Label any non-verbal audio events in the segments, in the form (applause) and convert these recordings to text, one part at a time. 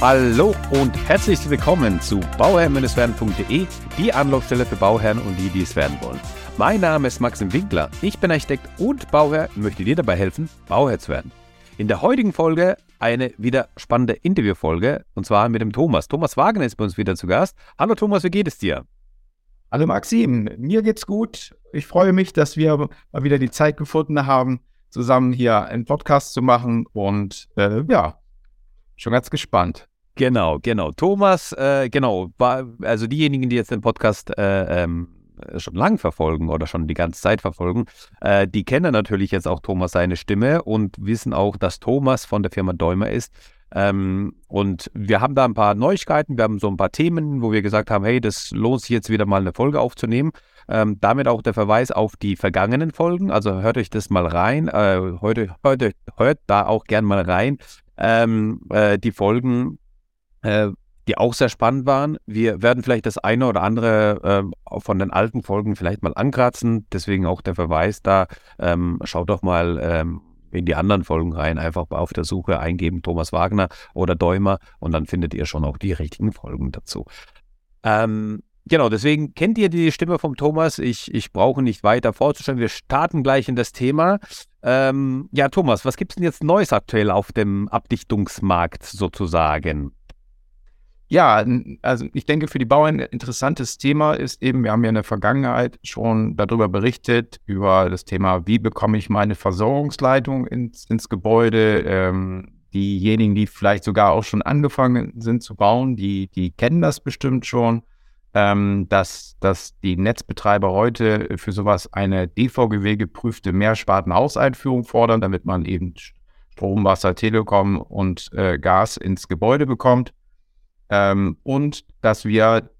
Hallo und herzlich willkommen zu bauherr-werden.de, die Anlaufstelle für Bauherren und die, die es werden wollen. Mein Name ist Maxim Winkler, ich bin Architekt und Bauherr und möchte dir dabei helfen, Bauherr zu werden. In der heutigen Folge eine wieder spannende Interviewfolge und zwar mit dem Thomas. Thomas Wagner ist bei uns wieder zu Gast. Hallo Thomas, wie geht es dir? Hallo Maxim, mir geht's gut. Ich freue mich, dass wir mal wieder die Zeit gefunden haben, zusammen hier einen Podcast zu machen und äh, ja, schon ganz gespannt. Genau, genau. Thomas, äh, genau, also diejenigen, die jetzt den Podcast äh, ähm, schon lang verfolgen oder schon die ganze Zeit verfolgen, äh, die kennen natürlich jetzt auch Thomas seine Stimme und wissen auch, dass Thomas von der Firma Däumer ist. Ähm, und wir haben da ein paar Neuigkeiten, wir haben so ein paar Themen, wo wir gesagt haben, hey, das lohnt sich jetzt wieder mal eine Folge aufzunehmen. Ähm, damit auch der Verweis auf die vergangenen Folgen. Also hört euch das mal rein. Äh, heute, heute, hört da auch gern mal rein. Ähm, äh, die Folgen, äh, die auch sehr spannend waren. Wir werden vielleicht das eine oder andere äh, von den alten Folgen vielleicht mal ankratzen. Deswegen auch der Verweis da. Ähm, schaut doch mal ähm, in die anderen Folgen rein. Einfach auf der Suche eingeben Thomas Wagner oder Däumer und dann findet ihr schon auch die richtigen Folgen dazu. Ähm, Genau, deswegen kennt ihr die Stimme vom Thomas. Ich, ich brauche nicht weiter vorzustellen. Wir starten gleich in das Thema. Ähm, ja, Thomas, was gibt es denn jetzt Neues aktuell auf dem Abdichtungsmarkt sozusagen? Ja, also ich denke, für die Bauern ein interessantes Thema ist eben, wir haben ja in der Vergangenheit schon darüber berichtet, über das Thema, wie bekomme ich meine Versorgungsleitung ins, ins Gebäude. Ähm, diejenigen, die vielleicht sogar auch schon angefangen sind zu bauen, die, die kennen das bestimmt schon ähm, dass, dass die Netzbetreiber heute für sowas eine DVGW geprüfte Mehrspartenhauseinführung fordern, damit man eben Strom, Wasser, Telekom und äh, Gas ins Gebäude bekommt. Ähm, und dass wir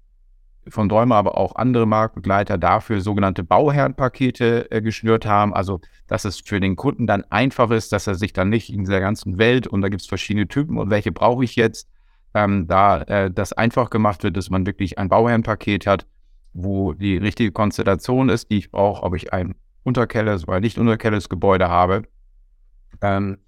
von Däumer, aber auch andere Marktbegleiter dafür sogenannte Bauherrenpakete äh, geschnürt haben. Also, dass es für den Kunden dann einfach ist, dass er sich dann nicht in dieser ganzen Welt und da gibt es verschiedene Typen und welche brauche ich jetzt, ähm, da äh, das einfach gemacht wird, dass man wirklich ein Bauherrenpaket hat, wo die richtige Konstellation ist, die ich brauche, ob ich ein Unterkellers oder nicht Unterkellers Gebäude habe. Ähm,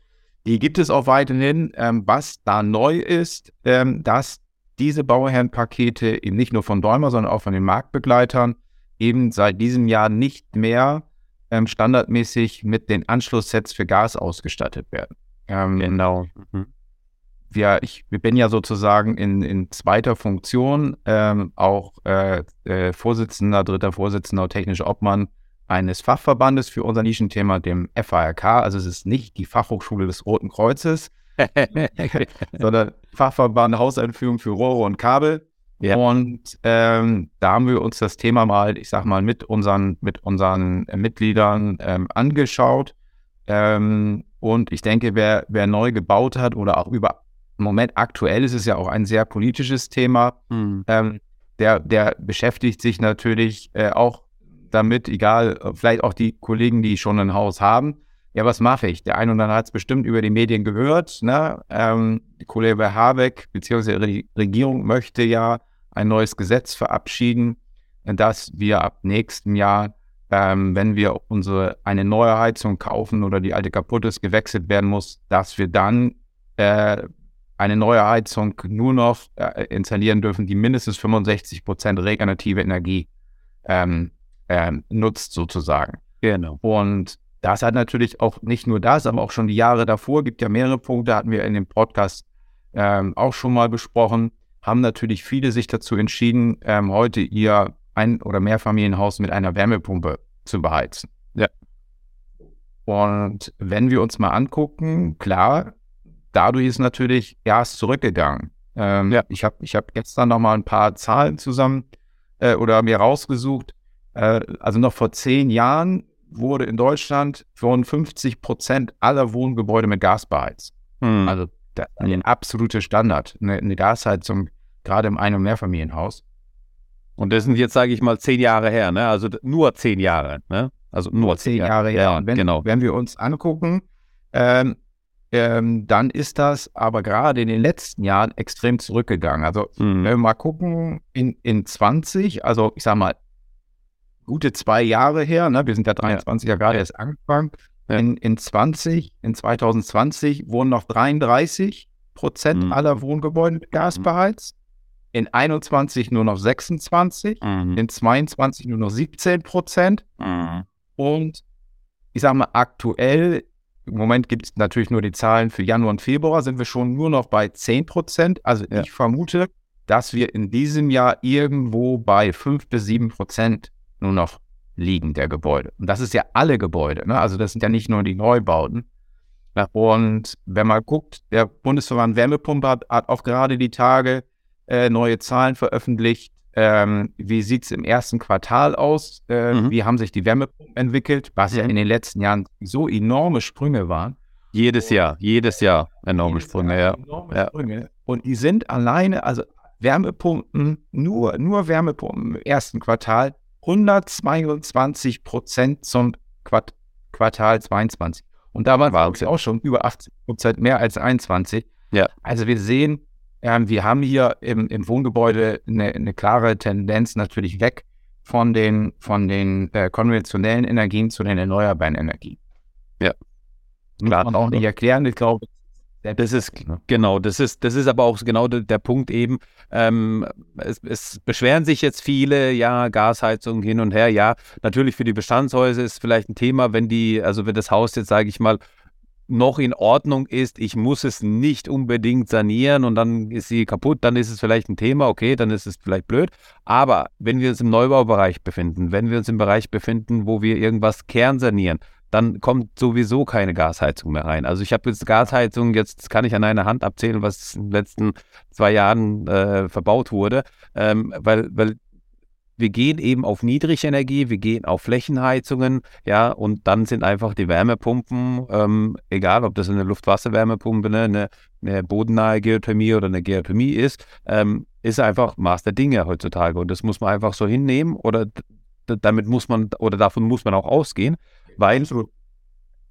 die gibt es auch weiterhin. Ähm, was da neu ist, ähm, dass diese Bauherrenpakete eben nicht nur von Däumer, sondern auch von den Marktbegleitern eben seit diesem Jahr nicht mehr ähm, standardmäßig mit den Anschlusssets für Gas ausgestattet werden. Ähm, genau. Mhm wir, ich, ich bin ja sozusagen in, in zweiter Funktion ähm, auch äh, äh, Vorsitzender, dritter Vorsitzender, technischer Obmann eines Fachverbandes für unser Nischenthema, dem FARK. Also es ist nicht die Fachhochschule des Roten Kreuzes, (laughs) sondern Fachverband Hauseinführung für Rohre und Kabel. Ja. Und ähm, da haben wir uns das Thema mal, ich sag mal, mit unseren, mit unseren Mitgliedern ähm, angeschaut. Ähm, und ich denke, wer, wer neu gebaut hat oder auch über im Moment aktuell ist es ja auch ein sehr politisches Thema. Mhm. Ähm, der, der beschäftigt sich natürlich äh, auch damit, egal, vielleicht auch die Kollegen, die schon ein Haus haben. Ja, was mache ich? Der eine oder andere hat es bestimmt über die Medien gehört. Ne? Ähm, die Kollege Habeck bzw. die Regierung möchte ja ein neues Gesetz verabschieden, dass wir ab nächstem Jahr, ähm, wenn wir unsere eine neue Heizung kaufen oder die alte kaputt ist, gewechselt werden muss, dass wir dann äh, eine neue Heizung nur noch äh, installieren dürfen, die mindestens 65 Prozent regenerative Energie ähm, ähm, nutzt, sozusagen. Genau. Und das hat natürlich auch nicht nur das, aber auch schon die Jahre davor, gibt ja mehrere Punkte, hatten wir in dem Podcast ähm, auch schon mal besprochen, haben natürlich viele sich dazu entschieden, ähm, heute ihr Ein- oder Mehrfamilienhaus mit einer Wärmepumpe zu beheizen. Ja. Und wenn wir uns mal angucken, klar, dadurch ist natürlich Gas zurückgegangen. Ähm, ja. Ich habe ich hab gestern noch mal ein paar Zahlen zusammen äh, oder mir rausgesucht. Äh, also noch vor zehn Jahren wurde in Deutschland 55 Prozent aller Wohngebäude mit Gas beheizt. Hm. Also das ist ein absoluter Standard, eine, eine Gasheizung, gerade im Ein- und Mehrfamilienhaus. Und das sind jetzt, sage ich mal, zehn Jahre her, ne? Also nur zehn Jahre, ne? Also nur zehn Jahre, Jahre her. Ja, wenn, genau. Wenn wir uns angucken, ähm, ähm, dann ist das aber gerade in den letzten Jahren extrem zurückgegangen. Also, mhm. wenn wir mal gucken, in, in 20, also ich sag mal, gute zwei Jahre her, ne, wir sind ja 23 ja gerade erst angefangen, in, in 20, in 2020 wurden noch 33 Prozent Mhm. aller Wohngebäude mit Gas Mhm. beheizt. In 21 nur noch 26, Mhm. in 22 nur noch 17 Prozent. Mhm. Und ich sage mal, aktuell, im Moment gibt es natürlich nur die Zahlen für Januar und Februar, sind wir schon nur noch bei 10 Prozent. Also Ja. ich vermute, dass wir in diesem Jahr irgendwo bei 5 bis 7 Prozent nur noch liegen der Gebäude. Und das ist ja alle Gebäude. Ne? Also das sind ja nicht nur die Neubauten. Ja. Und wenn man guckt, der Bundesverband Wärmepumpe hat, hat auch gerade die Tage äh, neue Zahlen veröffentlicht. Ähm, wie sieht es im ersten Quartal aus? Äh, Mhm. Wie haben sich die Wärmepumpen entwickelt? Was ja Mhm. in den letzten Jahren so enorme Sprünge waren. Jedes Jahr, jedes Jahr enorme Jedes Sprünge, Jahr ja. Enorme Ja. Sprünge. Und die sind alleine, also Wärmepumpen, nur, nur Wärmepumpen im ersten Quartal, 122 Prozent zum Quart Quartal 22. Und da waren Wahnsinn. auch schon über 80 Prozent mehr als 21. Ja. Also wir sehen, ähm, wir haben hier im, im Wohngebäude eine, eine klare Tendenz natürlich weg von den, von den äh, konventionellen Energien zu den erneuerbaren Energien. Ja. Muss Klar. man auch nicht erklären, ich glaube. Das ist genau, das ist, das ist aber auch genau der, der Punkt eben. Ähm, es, es beschweren sich jetzt viele, ja, Gasheizung hin und her. Ja, natürlich für die Bestandshäuser ist vielleicht ein Thema, wenn die, also wenn das Haus jetzt, sage ich mal, noch in Ordnung ist, ich muss es nicht unbedingt sanieren und dann ist sie kaputt, dann ist es vielleicht ein Thema, okay, dann ist es vielleicht blöd. Aber wenn wir uns im Neubaubereich befinden, wenn wir uns im Bereich befinden, wo wir irgendwas kernsanieren, dann kommt sowieso keine Gasheizung mehr rein. Also ich habe jetzt Gasheizung, jetzt kann ich an einer Hand abzählen, was in den letzten zwei Jahren äh, verbaut wurde, ähm, weil, weil wir gehen eben auf Niedrigenergie, wir gehen auf Flächenheizungen, ja, und dann sind einfach die Wärmepumpen, ähm, egal ob das eine Luft-Wasser-Wärmepumpe, ne, eine, eine bodennahe Geothermie oder eine Geothermie ist, ähm, ist einfach Maß der Dinge heutzutage. Und das muss man einfach so hinnehmen oder damit muss man oder davon muss man auch ausgehen, weil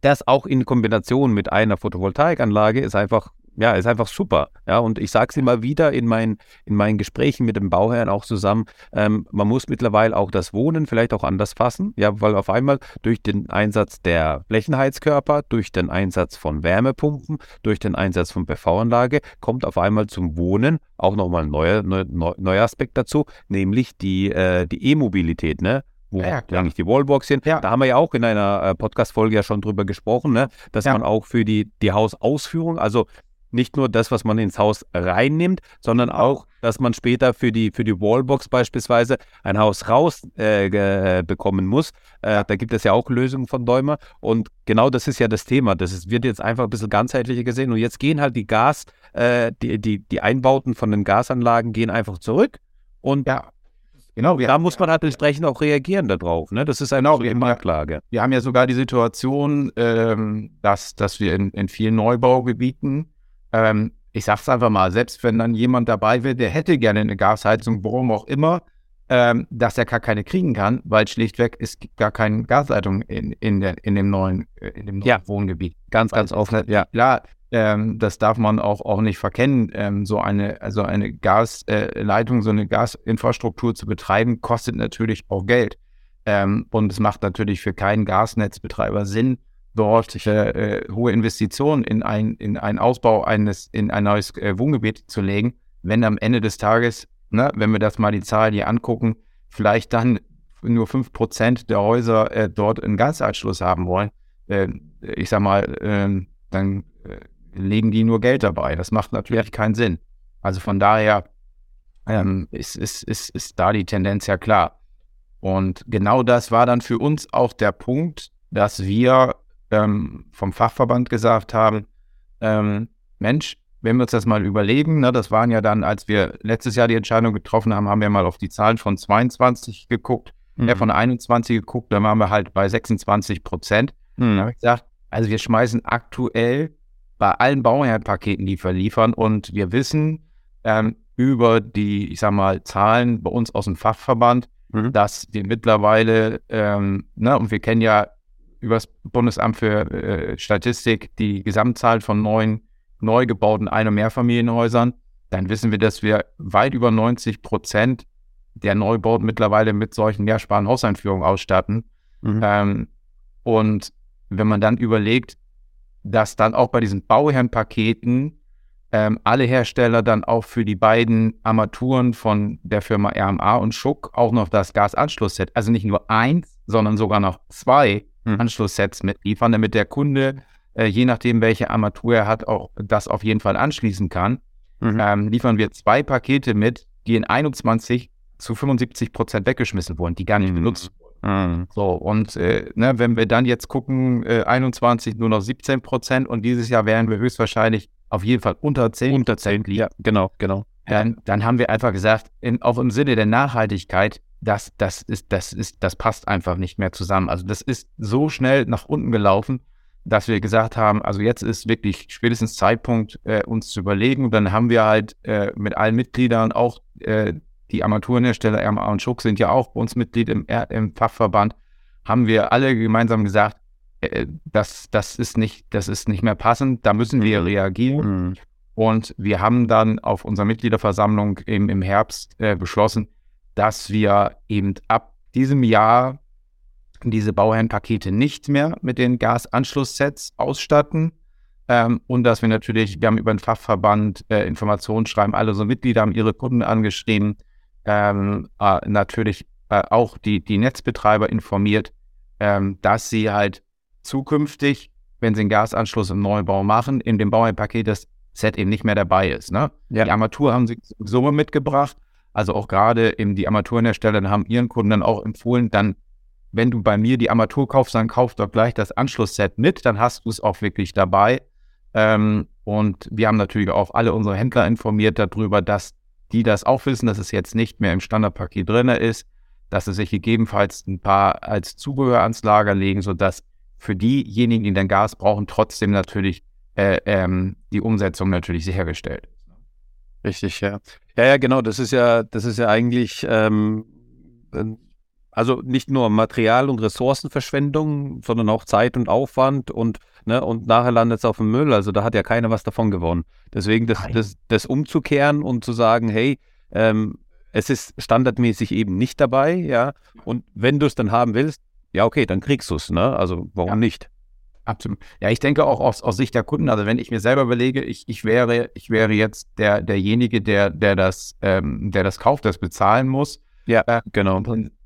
das auch in Kombination mit einer Photovoltaikanlage ist einfach, ja, ist einfach super. Ja, und ich sage es immer wieder in meinen, in meinen Gesprächen mit dem Bauherrn auch zusammen, ähm, man muss mittlerweile auch das Wohnen vielleicht auch anders fassen, ja, weil auf einmal durch den Einsatz der Flächenheizkörper, durch den Einsatz von Wärmepumpen, durch den Einsatz von PV-Anlage kommt auf einmal zum Wohnen auch nochmal ein neuer, neuer, neuer Aspekt dazu, nämlich die, äh, die E-Mobilität, ne? Wo Ja, eigentlich die Wallbox sind. Ja. Da haben wir ja auch in einer äh, Podcast-Folge ja schon drüber gesprochen, ne? dass Ja. man auch für die, die Hausausführung, also nicht nur das, was man ins Haus reinnimmt, sondern auch, dass man später für die, für die Wallbox beispielsweise ein Haus raus äh, bekommen muss. Äh, da gibt es ja auch Lösungen von Däumer. Und genau das ist ja das Thema. Das ist, wird jetzt einfach ein bisschen ganzheitlicher gesehen. Und jetzt gehen halt die Gas, äh, die, die, die Einbauten von den Gasanlagen gehen einfach zurück. Und Ja, genau. Da muss man halt entsprechend auch reagieren darauf. Ne? Das ist eine Genau, wir die haben ja- Marktlage. wir haben ja sogar die Situation, ähm, dass, dass wir in, in vielen Neubaugebieten, ähm, ich sag's einfach mal, selbst wenn dann jemand dabei wäre, der hätte gerne eine Gasheizung, warum auch immer, ähm, dass er gar keine kriegen kann, weil schlichtweg es gibt gar keine Gasleitung in, in, der, in dem neuen, äh, in dem neuen Ja. Wohngebiet. Ganz, Weil ganz offen. ist Ja. Klar, ähm, das darf man auch, auch nicht verkennen. Ähm, so eine, also eine Gasleitung, so eine Gasinfrastruktur zu betreiben, kostet natürlich auch Geld. Ähm, und es macht natürlich für keinen Gasnetzbetreiber Sinn, dort äh, äh, hohe Investitionen in, ein, in einen Ausbau eines, in ein neues äh, Wohngebiet zu legen, wenn am Ende des Tages, ne, wenn wir das mal die Zahlen hier angucken, vielleicht dann nur 5% der Häuser äh, dort einen Gasanschluss haben wollen. Äh, ich sag mal, ähm, dann äh, legen die nur Geld dabei. Das macht natürlich keinen Sinn. Also von daher ähm, ist, ist, ist, ist da die Tendenz ja klar. Und genau das war dann für uns auch der Punkt, dass wir ähm, vom Fachverband gesagt haben, ähm, Mensch, wenn wir uns das mal überlegen, ne, das waren ja dann, als wir letztes Jahr die Entscheidung getroffen haben, haben wir mal auf die Zahlen von 22 geguckt, Mhm. ja, von 21 geguckt, dann waren wir halt bei 26 Prozent. Mhm. habe ich gesagt, also wir schmeißen aktuell bei allen Bauherrenpaketen, die wir liefern und wir wissen ähm, über die, ich sag mal, Zahlen bei uns aus dem Fachverband, Mhm. dass wir mittlerweile, ähm, ne, und wir kennen ja über das Bundesamt für äh, Statistik die Gesamtzahl von neuen, neu gebauten Ein- und Mehrfamilienhäusern, dann wissen wir, dass wir weit über 90 Prozent der Neubauten mittlerweile mit solchen mehrsparen Hauseinführungen ausstatten. Mhm. Ähm, und wenn man dann überlegt, dass dann auch bei diesen Bauherrenpaketen ähm, alle Hersteller dann auch für die beiden Armaturen von der Firma RMA und Schuck auch noch das Gasanschlussset, also nicht nur eins, sondern sogar noch zwei hm. Anschlusssets mitliefern, damit der Kunde, äh, je nachdem, welche Armatur er hat, auch das auf jeden Fall anschließen kann. Mhm. Ähm, liefern wir zwei Pakete mit, die in 21 zu 75 Prozent weggeschmissen wurden, die gar nicht mhm. benutzt wurden. Mhm. So, und äh, ne, wenn wir dann jetzt gucken, äh, 21 nur noch 17 Prozent und dieses Jahr werden wir höchstwahrscheinlich auf jeden Fall unter 10 Unter 10, ja, genau, genau. Dann, dann haben wir einfach gesagt, in, auch im Sinne der Nachhaltigkeit, das, das, ist, das, ist, das passt einfach nicht mehr zusammen. Also das ist so schnell nach unten gelaufen, dass wir gesagt haben, also jetzt ist wirklich spätestens Zeitpunkt, äh, uns zu überlegen. Und dann haben wir halt äh, mit allen Mitgliedern auch äh, die Armaturenhersteller RMA und Schuck sind ja auch bei uns Mitglied im, im Fachverband, haben wir alle gemeinsam gesagt, äh, das, das, ist nicht, das ist nicht mehr passend, da müssen wir mhm. reagieren. Mhm. Und wir haben dann auf unserer Mitgliederversammlung im, im Herbst äh, beschlossen, dass wir eben ab diesem Jahr diese Bauherrenpakete nicht mehr mit den Gasanschlusssets ausstatten. Ähm, und dass wir natürlich, wir haben über den Fachverband äh, Informationsschreiben, alle so Mitglieder haben ihre Kunden angeschrieben, ähm, äh, natürlich äh, auch die, die Netzbetreiber informiert, ähm, dass sie halt zukünftig, wenn sie einen Gasanschluss im Neubau machen, in dem Bauherrenpaket das Set eben nicht mehr dabei ist. Ne? Ja. Die Armatur haben sie so mitgebracht. Also auch gerade eben die Armaturenhersteller haben ihren Kunden dann auch empfohlen, dann, wenn du bei mir die Armatur kaufst, dann kauf doch gleich das Anschlussset mit, dann hast du es auch wirklich dabei. Ähm, und wir haben natürlich auch alle unsere Händler informiert darüber, dass die das auch wissen, dass es jetzt nicht mehr im Standardpaket drin ist, dass sie sich gegebenenfalls ein paar als Zubehör ans Lager legen, sodass für diejenigen, die dann Gas brauchen, trotzdem natürlich äh, ähm, die Umsetzung natürlich sichergestellt ist. Richtig, ja. Ja, ja, genau. Das ist ja, das ist ja eigentlich ähm, also nicht nur Material- und Ressourcenverschwendung, sondern auch Zeit und Aufwand und, ne, und nachher landet es auf dem Müll. Also da hat ja keiner was davon gewonnen. Deswegen das, das, das umzukehren und zu sagen, hey, ähm, es ist standardmäßig eben nicht dabei, ja. Und wenn du es dann haben willst, ja, okay, dann kriegst du es, ne? Also warum ja. nicht? Absolut. Ja, ich denke auch aus, aus Sicht der Kunden, also wenn ich mir selber überlege, ich, ich wäre, ich wäre jetzt der, derjenige, der, der das, ähm, der das kauft, das bezahlen muss. Ja, äh, genau.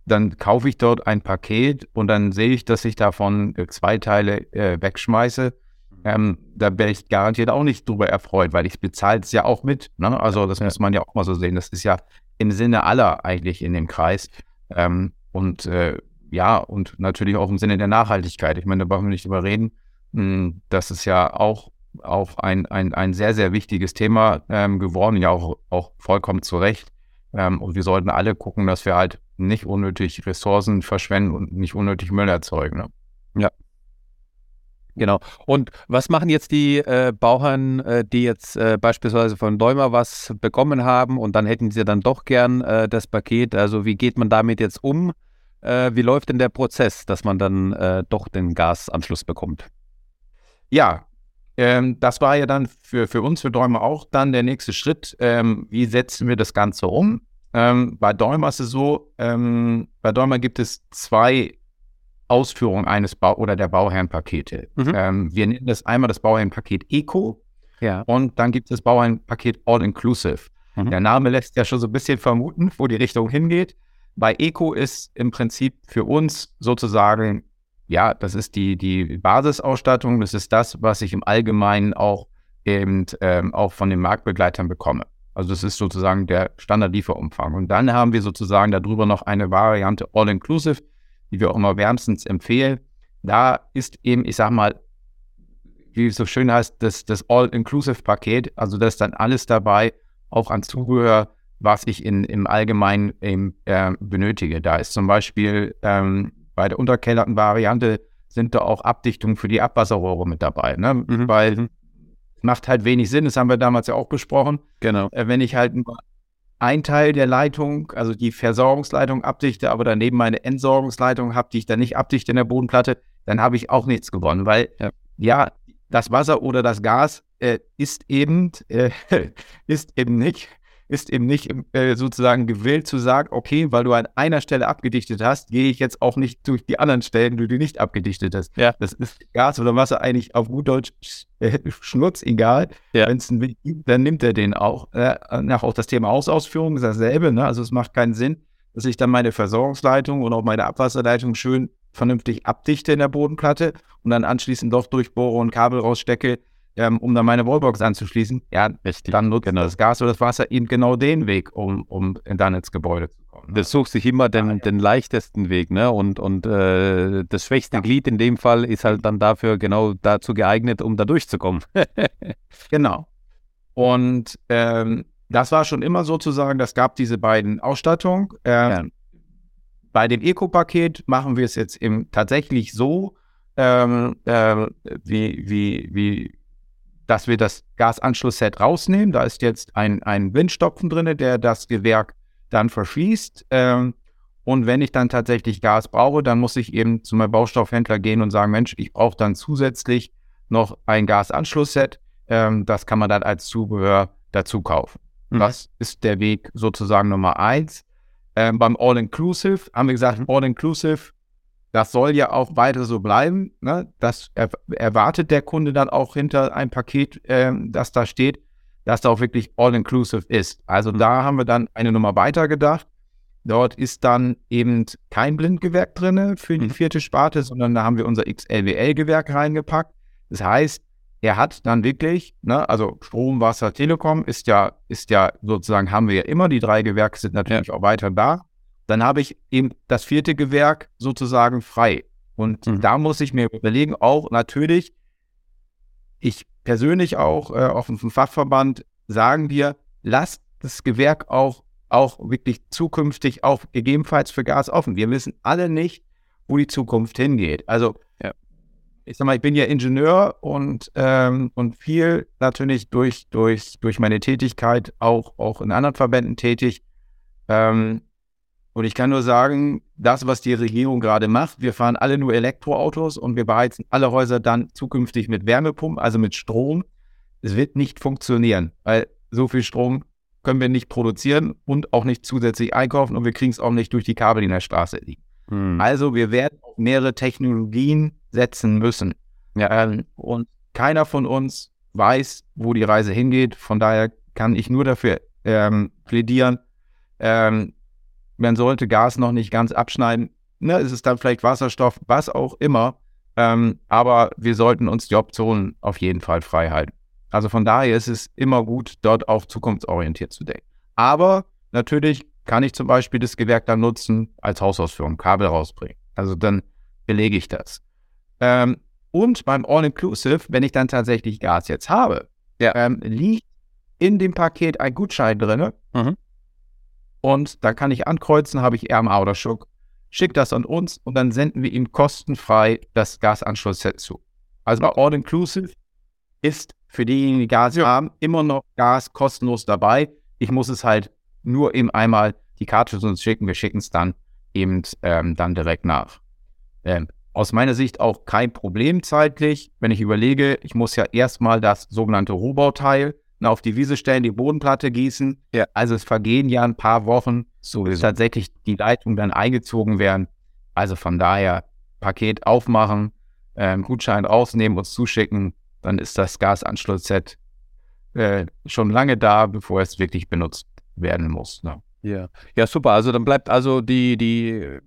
Dann kaufe ich dort ein Paket und dann sehe ich, dass ich davon äh, zwei Teile äh, wegschmeiße. Mhm. Ähm, da wäre ich garantiert auch nicht drüber erfreut, weil ich bezahle es ja auch mit. Ne? Also das ja. muss man ja auch mal so sehen. Das ist ja im Sinne aller eigentlich in dem Kreis. Ähm, und äh, ja, und natürlich auch im Sinne der Nachhaltigkeit. Ich meine, da brauchen wir nicht drüber reden. Hm, das ist ja auch, auch ein, ein, ein sehr, sehr wichtiges Thema ähm, geworden, ja auch, auch vollkommen zu Recht. Ähm, und wir sollten alle gucken, dass wir halt nicht unnötig Ressourcen verschwenden und nicht unnötig Müll erzeugen. Ne? Ja. Genau. Und was machen jetzt die äh, Bauern, äh, die jetzt äh, beispielsweise von Däumer was bekommen haben und dann hätten sie dann doch gern äh, das Paket? Also wie geht man damit jetzt um? Äh, wie läuft denn der Prozess, dass man dann äh, doch den Gasanschluss bekommt? Ja, ähm, das war ja dann für, für uns, für Däumer auch dann der nächste Schritt. Ähm, wie setzen wir das Ganze um? Ähm, bei Däumer ist es so, ähm, bei Däumer gibt es zwei Ausführungen eines Bau oder der Bauherrenpakete. Mhm. Ähm, wir nennen das einmal das Bauherrenpaket Eco ja. und dann gibt es das Bauherrenpaket All Inclusive. Mhm. Der Name lässt ja schon so ein bisschen vermuten, wo die Richtung hingeht. Bei Eco ist im Prinzip für uns sozusagen, ja, das ist die, die Basisausstattung, das ist das, was ich im Allgemeinen auch eben ähm, auch von den Marktbegleitern bekomme. Also das ist sozusagen der Standardlieferumfang. Und dann haben wir sozusagen darüber noch eine Variante All-Inclusive, die wir auch immer wärmstens empfehlen. Da ist eben, ich sag mal, wie es so schön heißt, das, das All-Inclusive-Paket. Also da ist dann alles dabei, auch an Zubehör, was ich in, im Allgemeinen eben, äh, benötige. Da ist zum Beispiel ähm, bei der unterkellerten Variante sind da auch Abdichtungen für die Abwasserrohre mit dabei. Ne? Mhm. Weil mhm macht halt wenig Sinn, das haben wir damals ja auch besprochen. Genau. Äh, wenn ich halt nur ein Teil der Leitung, also die Versorgungsleitung abdichte, aber daneben meine Entsorgungsleitung habe, die ich dann nicht abdichte in der Bodenplatte, dann habe ich auch nichts gewonnen, weil ja, ja das Wasser oder das Gas äh, ist eben äh, (laughs) ist eben nicht ist eben nicht äh, sozusagen gewillt zu sagen, okay, weil du an einer Stelle abgedichtet hast, gehe ich jetzt auch nicht durch die anderen Stellen, die du nicht abgedichtet hast. Ja. Das ist Gas oder Wasser eigentlich auf gut Deutsch äh, Schnurz egal. Ja. Wenn es einen Weg gibt, dann nimmt er den auch. Äh, nach auch das Thema Hausausführung ist dasselbe. Ne? Also es macht keinen Sinn, dass ich dann meine Versorgungsleitung und auch meine Abwasserleitung schön vernünftig abdichte in der Bodenplatte und dann anschließend doch durchbohre und Kabel rausstecke, ähm, um dann meine Wallbox anzuschließen. Ja, Richtig. dann nutzt Genau. das Gas oder das Wasser eben genau den Weg, um, um dann ins Gebäude zu kommen. ne? Das sucht sich immer den, den leichtesten Weg, ne? Und, und äh, das schwächste Glied in dem Fall ist halt dann dafür genau dazu geeignet, um da durchzukommen. (laughs) Genau. Und ähm, das war schon immer sozusagen, das gab diese beiden Ausstattungen. Ähm, Ja. Bei dem Eco-Paket machen wir es jetzt eben tatsächlich so, ähm, ähm, wie, wie, wie, dass wir das Gasanschlussset rausnehmen. Da ist jetzt ein, ein Windstopfen drin, der das Gewerk dann verschließt. Ähm, und wenn ich dann tatsächlich Gas brauche, dann muss ich eben zu meinem Baustoffhändler gehen und sagen, Mensch, ich brauche dann zusätzlich noch ein Gasanschlussset. Ähm, das kann man dann als Zubehör dazu kaufen. Mhm. Das ist der Weg sozusagen Nummer eins. Ähm, beim All-Inclusive haben wir gesagt, All-Inclusive, das soll ja auch weiter so bleiben. Ne? Das er, erwartet der Kunde dann auch hinter ein Paket, ähm, das da steht, dass da auch wirklich All-Inclusive ist. Also da haben wir dann eine Nummer weiter gedacht. Dort ist dann eben kein Blindgewerk drin für die Mhm. vierte Sparte, sondern da haben wir unser XLWL-Gewerk reingepackt. Das heißt, er hat dann wirklich, ne, also Strom, Wasser, Telekom ist ja, ist ja sozusagen, haben wir ja immer, die drei Gewerke sind natürlich auch weiter da. Dann habe ich eben das vierte Gewerk sozusagen frei. Und Mhm. da muss ich mir überlegen, auch natürlich, ich persönlich auch äh, auf dem Fachverband sagen wir, lasst das Gewerk auch, auch wirklich zukünftig auch gegebenenfalls für Gas offen. Wir wissen alle nicht, wo die Zukunft hingeht. Also Ja. ich sag mal, ich bin ja Ingenieur und, ähm, und viel natürlich durch, durch, durch meine Tätigkeit auch, auch in anderen Verbänden tätig. Ähm, und ich kann nur sagen, das, was die Regierung gerade macht, wir fahren alle nur Elektroautos und wir beheizen alle Häuser dann zukünftig mit Wärmepumpen, also mit Strom. Es wird nicht funktionieren, weil so viel Strom können wir nicht produzieren und auch nicht zusätzlich einkaufen und wir kriegen es auch nicht durch die Kabel, die in der Straße liegen. Hm. Also wir werden auf mehrere Technologien setzen müssen. Ja. Ähm, und keiner von uns weiß, wo die Reise hingeht. Von daher kann ich nur dafür ähm, plädieren, ähm, man sollte Gas noch nicht ganz abschneiden. Ne, es ist dann vielleicht Wasserstoff, was auch immer. Ähm, aber wir sollten uns die Optionen auf jeden Fall frei halten. Also von daher ist es immer gut, dort auch zukunftsorientiert zu denken. Aber natürlich kann ich zum Beispiel das Gewerk dann nutzen als Hausausführung, Kabel rausbringen. Also dann belege ich das. Ähm, und beim All-Inclusive, wenn ich dann tatsächlich Gas jetzt habe, Ja. ähm, liegt in dem Paket ein Gutschein drin. Mhm. Und da kann ich ankreuzen, habe ich RMA oder Schuck, schick das an uns und dann senden wir ihm kostenfrei das Gasanschlussset zu. Also bei All-Inclusive ist für diejenigen, die Gas haben, immer noch Gas kostenlos dabei. Ich muss es halt nur eben einmal die Karte zu uns schicken. Wir schicken es dann eben ähm, dann direkt nach. Ähm, aus meiner Sicht auch kein Problem zeitlich, wenn ich überlege, ich muss ja erstmal das sogenannte Rohbauteil auf die Wiese stellen, die Bodenplatte gießen. Ja. Also es vergehen ja ein paar Wochen, so bis tatsächlich die Leitungen dann eingezogen werden. Also von daher Paket aufmachen, ähm, Gutschein rausnehmen, uns zuschicken, dann ist das Gasanschlussset äh, schon lange da, bevor es wirklich benutzt werden muss. Ne? Ja. ja, super. Also dann bleibt also die, die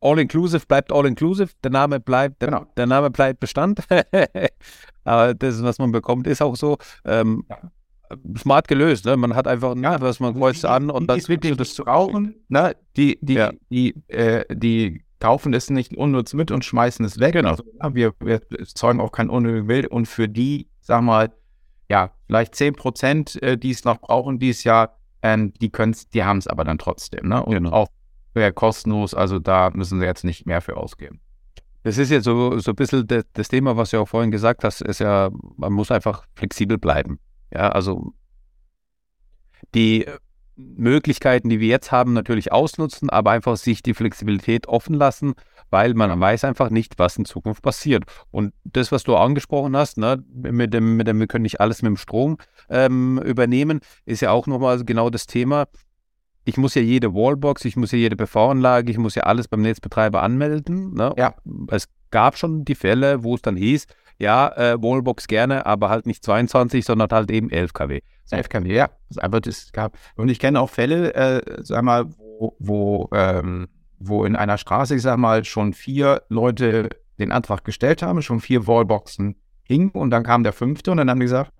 All-Inclusive bleibt All-Inclusive. Der Name bleibt, der, Genau. der Name bleibt Bestand. (laughs) Aber das, was man bekommt, ist auch so. Ähm, Ja. Smart gelöst, ne? Man hat einfach, ja, was man kreuzt an und die, dann die es wirklich das zu brauchen, ne? die, die, Ja. die, äh, die kaufen es nicht unnütz mit und schmeißen es weg. Genau. Also, ja, wir, wir zeugen auch kein unnötiges Wild und für die, sag mal, ja, vielleicht 10 Prozent, äh, die es noch brauchen dieses Jahr, ähm, die können's, die haben es aber dann trotzdem, ne? Und Genau. auch äh, kostenlos, also da müssen sie jetzt nicht mehr für ausgeben. Das ist jetzt so, so ein bisschen das, das Thema, was du auch vorhin gesagt hast, ist ja, man muss einfach flexibel bleiben. Ja, also die Möglichkeiten, die wir jetzt haben, natürlich ausnutzen, aber einfach sich die Flexibilität offen lassen, weil man weiß einfach nicht, was in Zukunft passiert. Und das, was du angesprochen hast, ne, mit, dem, mit dem, wir können nicht alles mit dem Strom ähm, übernehmen, ist ja auch nochmal genau das Thema. Ich muss ja jede Wallbox, ich muss ja jede PV-Anlage, ich muss ja alles beim Netzbetreiber anmelden. Ne? Ja. Es gab schon die Fälle, wo es dann hieß, ja, äh, Wallbox gerne, aber halt nicht 22, sondern halt eben 11 kW. 11 kW, ja. Das einfach das gab. Und ich kenne auch Fälle, äh, sag mal, wo, wo, ähm, wo in einer Straße, ich sag mal, schon vier Leute den Antrag gestellt haben, schon vier Wallboxen hingen und dann kam der fünfte und dann haben die gesagt,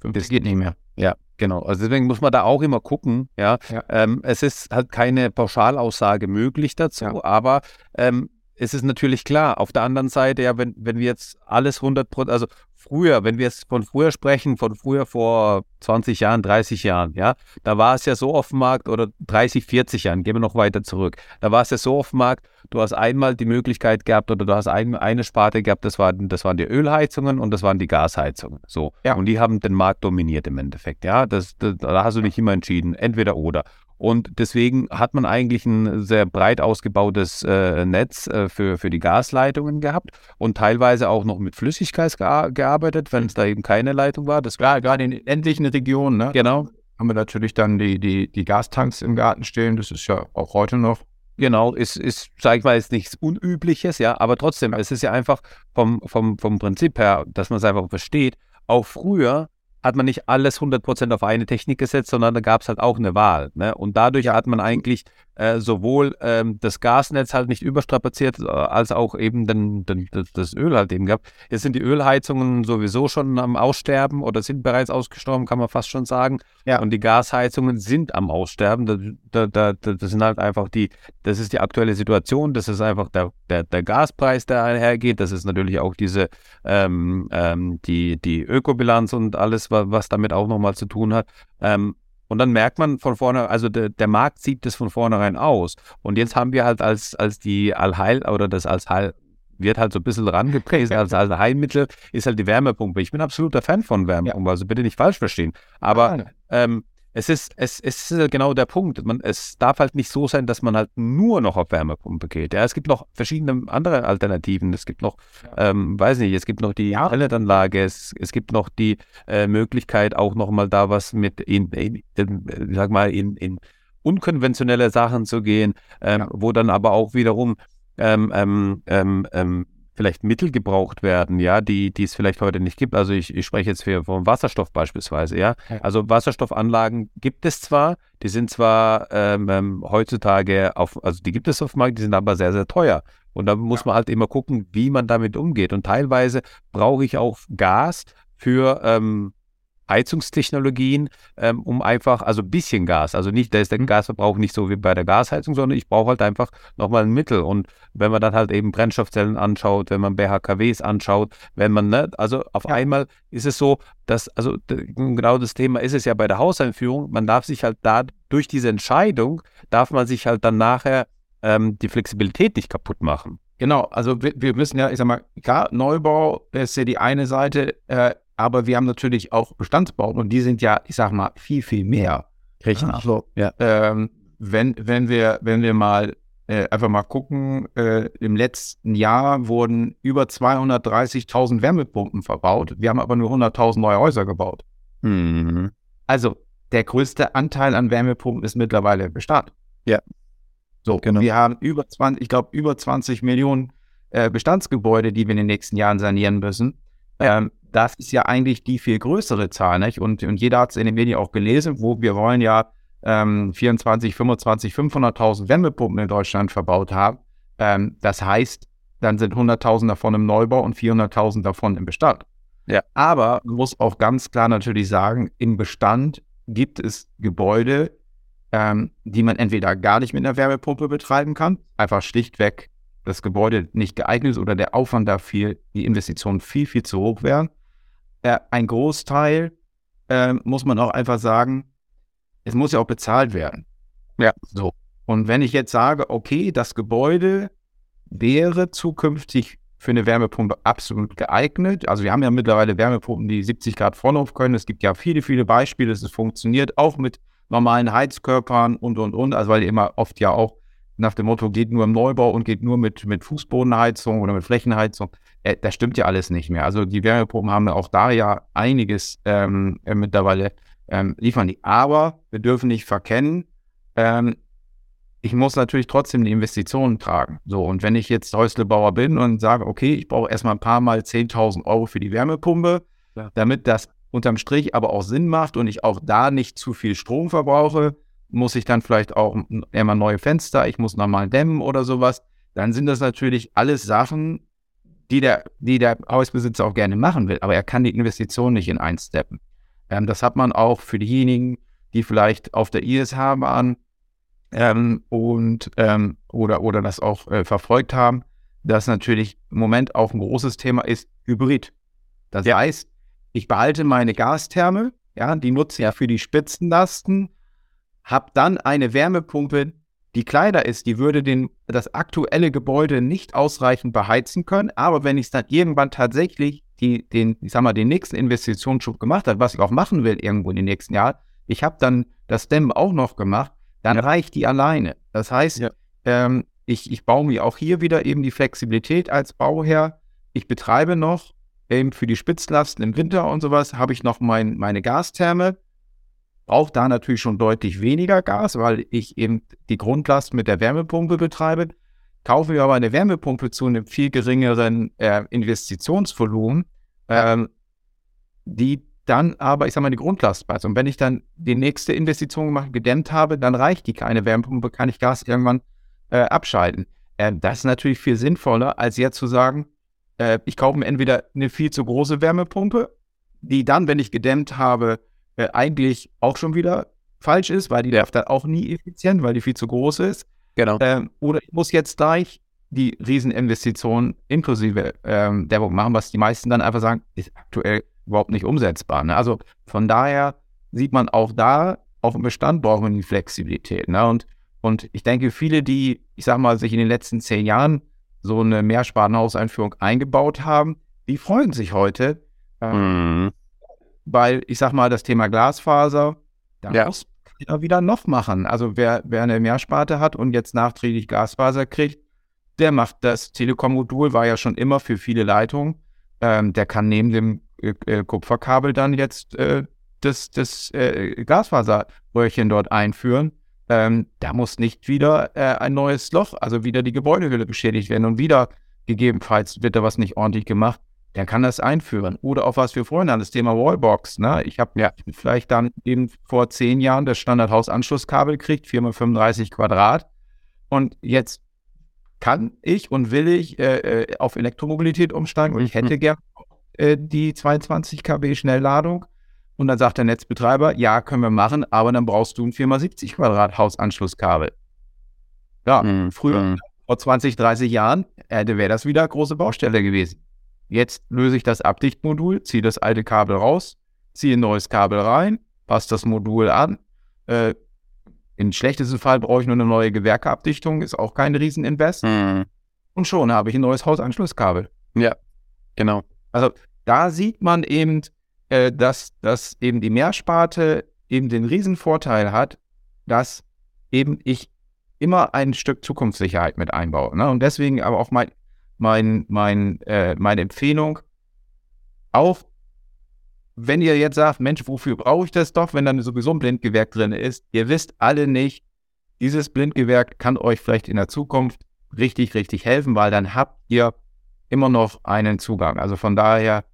das geht nicht mehr. Ja, genau. Also deswegen muss man da auch immer gucken. Ja, ja. Ähm, es ist halt keine Pauschalaussage möglich dazu, ja. aber ähm, es ist natürlich klar, auf der anderen Seite, ja, wenn, wenn wir jetzt alles 100 Prozent, also früher, wenn wir jetzt von früher sprechen, von früher vor 20 Jahren, 30 Jahren, ja, da war es ja so auf dem Markt oder 30, 40 Jahren, gehen wir noch weiter zurück, da war es ja so auf dem Markt, du hast einmal die Möglichkeit gehabt oder du hast ein, eine Sparte gehabt, das, war, das waren die Ölheizungen und das waren die Gasheizungen, so. Ja. Und die haben den Markt dominiert im Endeffekt, ja, das, das, da hast du nicht immer entschieden, entweder oder. Und deswegen hat man eigentlich ein sehr breit ausgebautes äh, Netz äh, für, für die Gasleitungen gehabt und teilweise auch noch mit Flüssigkeit gearbeitet, wenn es da eben keine Leitung war. Das war gerade in ländlichen Regionen, ne? Genau. Haben wir natürlich dann die, die, die Gastanks im Garten stehen. Das ist ja auch heute noch Genau, ist, ist sage ich mal, ist nichts Unübliches, ja, aber trotzdem, es ist ja einfach vom, vom, vom Prinzip her, dass man es einfach versteht. Auch früher hat man nicht alles 100% auf eine Technik gesetzt, sondern da gab es halt auch eine Wahl. Ne? Und dadurch hat man eigentlich äh, sowohl ähm, das Gasnetz halt nicht überstrapaziert, äh, als auch eben den, den, das Öl halt eben gehabt. Jetzt sind die Ölheizungen sowieso schon am Aussterben oder sind bereits ausgestorben, kann man fast schon sagen. Ja. Und die Gasheizungen sind am Aussterben. Da, da, da, das sind halt einfach die, das ist die aktuelle Situation, das ist einfach der, der, der Gaspreis, der einhergeht. Das ist natürlich auch diese ähm, ähm, die, die Ökobilanz und alles, was, was damit auch nochmal zu tun hat. Ähm, und dann merkt man von vorne, also de, der Markt sieht das von vornherein aus. Und jetzt haben wir halt als, als die Allheil oder das als Heil, wird halt so ein bisschen rangepriesen als, (laughs) als Heilmittel, ist halt die Wärmepumpe. Ich bin absoluter Fan von Wärmepumpe, ja. also bitte nicht falsch verstehen. Aber ähm, es ist, es, es ist genau der Punkt. Man, es darf halt nicht so sein, dass man halt nur noch auf Wärmepumpe geht. Ja, es gibt noch verschiedene andere Alternativen. Es gibt noch, ähm, weiß nicht, es gibt noch die. Pelletanlage, es, es gibt noch die äh, Möglichkeit, auch nochmal da was mit in, in, in, sag mal, in, in unkonventionelle Sachen zu gehen, ähm, ja. wo dann aber auch wiederum ähm, ähm, ähm, ähm vielleicht Mittel gebraucht werden, ja, die, die es vielleicht heute nicht gibt. Also ich, ich spreche jetzt für, vom Wasserstoff beispielsweise, ja? Also Wasserstoffanlagen gibt es zwar, die sind zwar ähm, ähm, heutzutage auf, also die gibt es auf dem Markt, die sind aber sehr, sehr teuer. Und da muss man halt immer gucken, wie man damit umgeht. Und teilweise brauche ich auch Gas für ähm, Heizungstechnologien, ähm, um einfach, also ein bisschen Gas, also nicht, da ist der mhm. Gasverbrauch nicht so wie bei der Gasheizung, sondern ich brauche halt einfach nochmal ein Mittel. Und wenn man dann halt eben Brennstoffzellen anschaut, wenn man BHKWs anschaut, wenn man, ne, also auf ja. einmal ist es so, dass, also genau das Thema ist es ja bei der Hauseinführung, man darf sich halt da durch diese Entscheidung, darf man sich halt dann nachher ähm, die Flexibilität nicht kaputt machen. Genau, also wir, wir, müssen ja, ich sag mal, klar, Neubau ist ja die eine Seite, äh, aber wir haben natürlich auch Bestandsbauten und die sind ja, ich sag mal, viel, viel mehr. Richtig. Also, ja. ähm, wenn, wenn, wir, wenn wir mal äh, einfach mal gucken, äh, im letzten Jahr wurden über 230.000 Wärmepumpen verbaut. Wir haben aber nur 100.000 neue Häuser gebaut. Mhm. Also der größte Anteil an Wärmepumpen ist mittlerweile Bestand. Ja. So, genau. wir haben über 20, ich glaube, über 20 Millionen äh, Bestandsgebäude, die wir in den nächsten Jahren sanieren müssen. Ähm, das ist ja eigentlich die viel größere Zahl, nicht? Und, und jeder hat es in den Medien auch gelesen, wo wir wollen ja ähm, 24, 25, 500.000 Wärmepumpen in Deutschland verbaut haben. Ähm, das heißt, dann sind 100.000 davon im Neubau und 400.000 davon im Bestand. Ja. Aber man muss auch ganz klar natürlich sagen, im Bestand gibt es Gebäude, ähm, die man entweder gar nicht mit einer Wärmepumpe betreiben kann, einfach schlichtweg das Gebäude nicht geeignet ist oder der Aufwand dafür, die Investitionen viel, viel zu hoch wären äh, ein Großteil, äh, muss man auch einfach sagen, es muss ja auch bezahlt werden. Ja. So. Und wenn ich jetzt sage, okay, das Gebäude wäre zukünftig für eine Wärmepumpe absolut geeignet. Also wir haben ja mittlerweile Wärmepumpen, die 70 Grad Vorlauf können. Es gibt ja viele, viele Beispiele, dass es funktioniert, auch mit normalen Heizkörpern und, und, und. Also weil immer oft ja auch nach dem Motto, geht nur im Neubau und geht nur mit, mit Fußbodenheizung oder mit Flächenheizung. Äh, das stimmt ja alles nicht mehr. Also die Wärmepumpen haben auch da ja einiges ähm, äh, mittlerweile ähm, liefern die. Aber wir dürfen nicht verkennen, ähm, ich muss natürlich trotzdem die Investitionen tragen. So, und wenn ich jetzt Häuslebauer bin und sage, okay, ich brauche erstmal ein paar Mal 10.000 Euro für die Wärmepumpe, ja. damit das unterm Strich aber auch Sinn macht und ich auch da nicht zu viel Strom verbrauche, muss ich dann vielleicht auch immer neue Fenster, ich muss nochmal dämmen oder sowas. Dann sind das natürlich alles Sachen, die der, die der Hausbesitzer auch gerne machen will, aber er kann die Investition nicht in eins steppen. Ähm, das hat man auch für diejenigen, die vielleicht auf der ISH waren ähm, und ähm, oder, oder das auch äh, verfolgt haben, dass natürlich im Moment auch ein großes Thema ist Hybrid. Das ja. heißt, ich behalte meine Gastherme, ja, die nutze ja für die Spitzenlasten, habe dann eine Wärmepumpe, die kleiner ist, die würde den, das aktuelle Gebäude nicht ausreichend beheizen können, aber wenn ich es dann irgendwann tatsächlich die, den, ich sag mal, den nächsten Investitionsschub gemacht habe, was ich auch machen will irgendwo in den nächsten Jahren, ich habe dann das Dämmen auch noch gemacht, dann ja. reicht die alleine. Das heißt, ja. ähm, ich, ich baue mir auch hier wieder eben die Flexibilität als Bauherr. Ich betreibe noch eben für die Spitzlasten im Winter und sowas, habe ich noch mein, meine Gastherme. Brauche da natürlich schon deutlich weniger Gas, weil ich eben die Grundlast mit der Wärmepumpe betreibe. Kaufe mir aber eine Wärmepumpe zu einem viel geringeren äh, Investitionsvolumen, ähm, die dann aber, ich sag mal, die Grundlast passt. Und wenn ich dann die nächste Investition gemacht, gedämmt habe, dann reicht die keine Wärmepumpe, kann ich Gas irgendwann äh, abschalten. Äh, das ist natürlich viel sinnvoller, als jetzt zu sagen, äh, ich kaufe mir entweder eine viel zu große Wärmepumpe, die dann, wenn ich gedämmt habe, äh, eigentlich auch schon wieder falsch ist, weil die ja. dann auch nie effizient, weil die viel zu groß ist. Genau. Ähm, oder ich muss jetzt gleich die Rieseninvestition inklusive ähm, Dämmung machen, was die meisten dann einfach sagen, ist aktuell überhaupt nicht umsetzbar. Ne? Also von daher sieht man auch da, auf dem Bestand brauchen wir die Flexibilität. Ne? Und, und ich denke, viele, die, ich sag mal, sich in den letzten zehn Jahren so eine Mehrspartenhauseinführung eingebaut haben, die freuen sich heute, äh, mhm. Weil ich sag mal, das Thema Glasfaser, da ja. muss er wieder noch machen. Also wer, wer eine Mehrsparte hat und jetzt nachträglich Glasfaser kriegt, der macht das Telekom-Modul, war ja schon immer für viele Leitungen. Ähm, der kann neben dem äh, äh, Kupferkabel dann jetzt äh, das, das äh, Glasfaserröhrchen dort einführen. Ähm, da muss nicht wieder äh, ein neues Loch, also wieder die Gebäudehülle beschädigt werden und wieder gegebenenfalls wird da was nicht ordentlich gemacht. Der kann das einführen. Oder auch was wir vorhin hatten, das Thema Wallbox. Ne? Ich habe ja vielleicht dann eben vor zehn Jahren das Standardhausanschlusskabel gekriegt, 4x35 Quadrat. Und jetzt kann ich und will ich äh, äh auf Elektromobilität umsteigen und ich hätte mhm. gern äh, die 22 kW Schnellladung. Und dann sagt der Netzbetreiber, ja, können wir machen, aber dann brauchst du ein 4x70 Quadrat Hausanschlusskabel. Ja, mhm. früher, mhm. vor 20, 30 Jahren, äh, wäre das wieder große Baustelle gewesen. Jetzt löse ich das Abdichtmodul, ziehe das alte Kabel raus, ziehe ein neues Kabel rein, passe das Modul an. Äh, Im schlechtesten Fall brauche ich nur eine neue Gewerkeabdichtung, ist auch kein Rieseninvest. Mhm. Und schon habe ich ein neues Hausanschlusskabel. Ja, genau. Also da sieht man eben, äh, dass, dass eben die Mehrsparte eben den Riesenvorteil hat, dass eben ich immer ein Stück Zukunftssicherheit mit einbaue. Ne? Und deswegen aber auch mein, mein, mein, äh, meine Empfehlung, auch wenn ihr jetzt sagt, Mensch, wofür brauche ich das doch, wenn dann sowieso ein Blindgewerk drin ist, ihr wisst alle nicht, dieses Blindgewerk kann euch vielleicht in der Zukunft richtig, richtig helfen, weil dann habt ihr immer noch einen Zugang. Also von daher,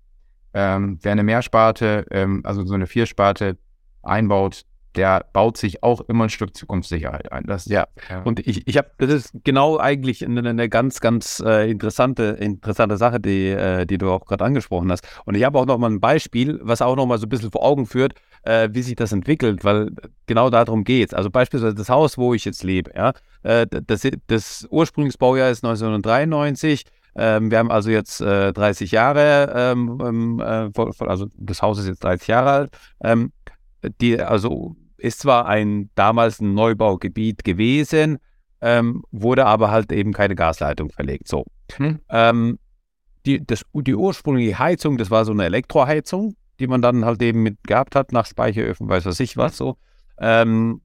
ähm, wer eine Mehrsparte, ähm, also so eine Viersparte einbaut, der baut sich auch immer ein Stück Zukunftssicherheit ein. Das, ja. ja. Und ich, ich habe, das ist genau eigentlich eine, eine ganz, ganz äh, interessante, interessante Sache, die, äh, die du auch gerade angesprochen hast. Und ich habe auch noch mal ein Beispiel, was auch noch mal so ein bisschen vor Augen führt, äh, wie sich das entwickelt, weil genau darum geht es. Also beispielsweise das Haus, wo ich jetzt lebe, ja, äh, das, das Ursprungsbaujahr ist 1993. Ähm, wir haben also jetzt äh, 30 Jahre, ähm, ähm äh, also das Haus ist jetzt 30 Jahre alt. Ähm, die, also ist zwar ein damals ein Neubaugebiet gewesen, ähm, wurde aber halt eben keine Gasleitung verlegt. So. Hm. die, das, die ursprüngliche Heizung, das war so eine Elektroheizung, die man dann halt eben mit gehabt hat, nach Speicheröfen, weiß was ich was so. Ähm,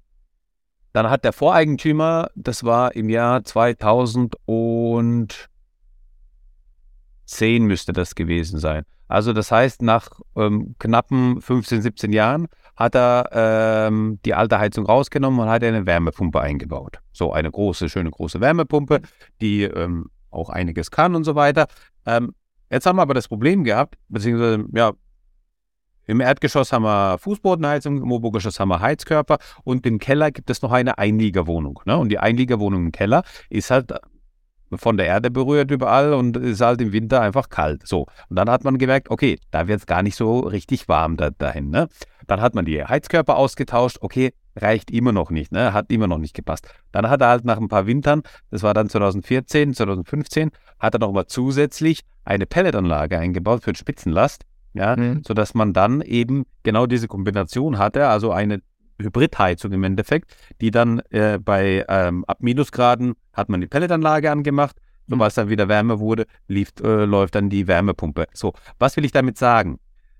dann hat der Voreigentümer, das war im Jahr 2010 müsste das gewesen sein. Also das heißt, nach ähm, knappen 15, 17 Jahren hat er ähm, die alte Heizung rausgenommen und hat eine Wärmepumpe eingebaut. So eine große, schöne große Wärmepumpe, die ähm, auch einiges kann und so weiter. Ähm, jetzt haben wir aber das Problem gehabt, beziehungsweise ja, im Erdgeschoss haben wir Fußbodenheizung, im Obergeschoss haben wir Heizkörper und im Keller gibt es noch eine Einliegerwohnung. Ne? Und die Einliegerwohnung im Keller ist halt von der Erde berührt überall und ist halt im Winter einfach kalt. So. Und dann hat man gemerkt, okay, da wird es gar nicht so richtig warm da, dahin. Ne? Dann hat man die Heizkörper ausgetauscht, okay, reicht immer noch nicht, ne? hat immer noch nicht gepasst. Dann hat er halt nach ein paar Wintern, das war dann 2014, 2015, hat er nochmal zusätzlich eine Pelletanlage eingebaut für Spitzenlast ja, mhm. sodass man dann eben genau diese Kombination hatte, also eine Hybridheizung im Endeffekt, die dann äh, bei ähm, ab Minusgraden hat man die Pelletanlage angemacht, sobald es dann wieder Wärme wurde, lief, äh, läuft dann die Wärmepumpe. So, was will ich damit sagen?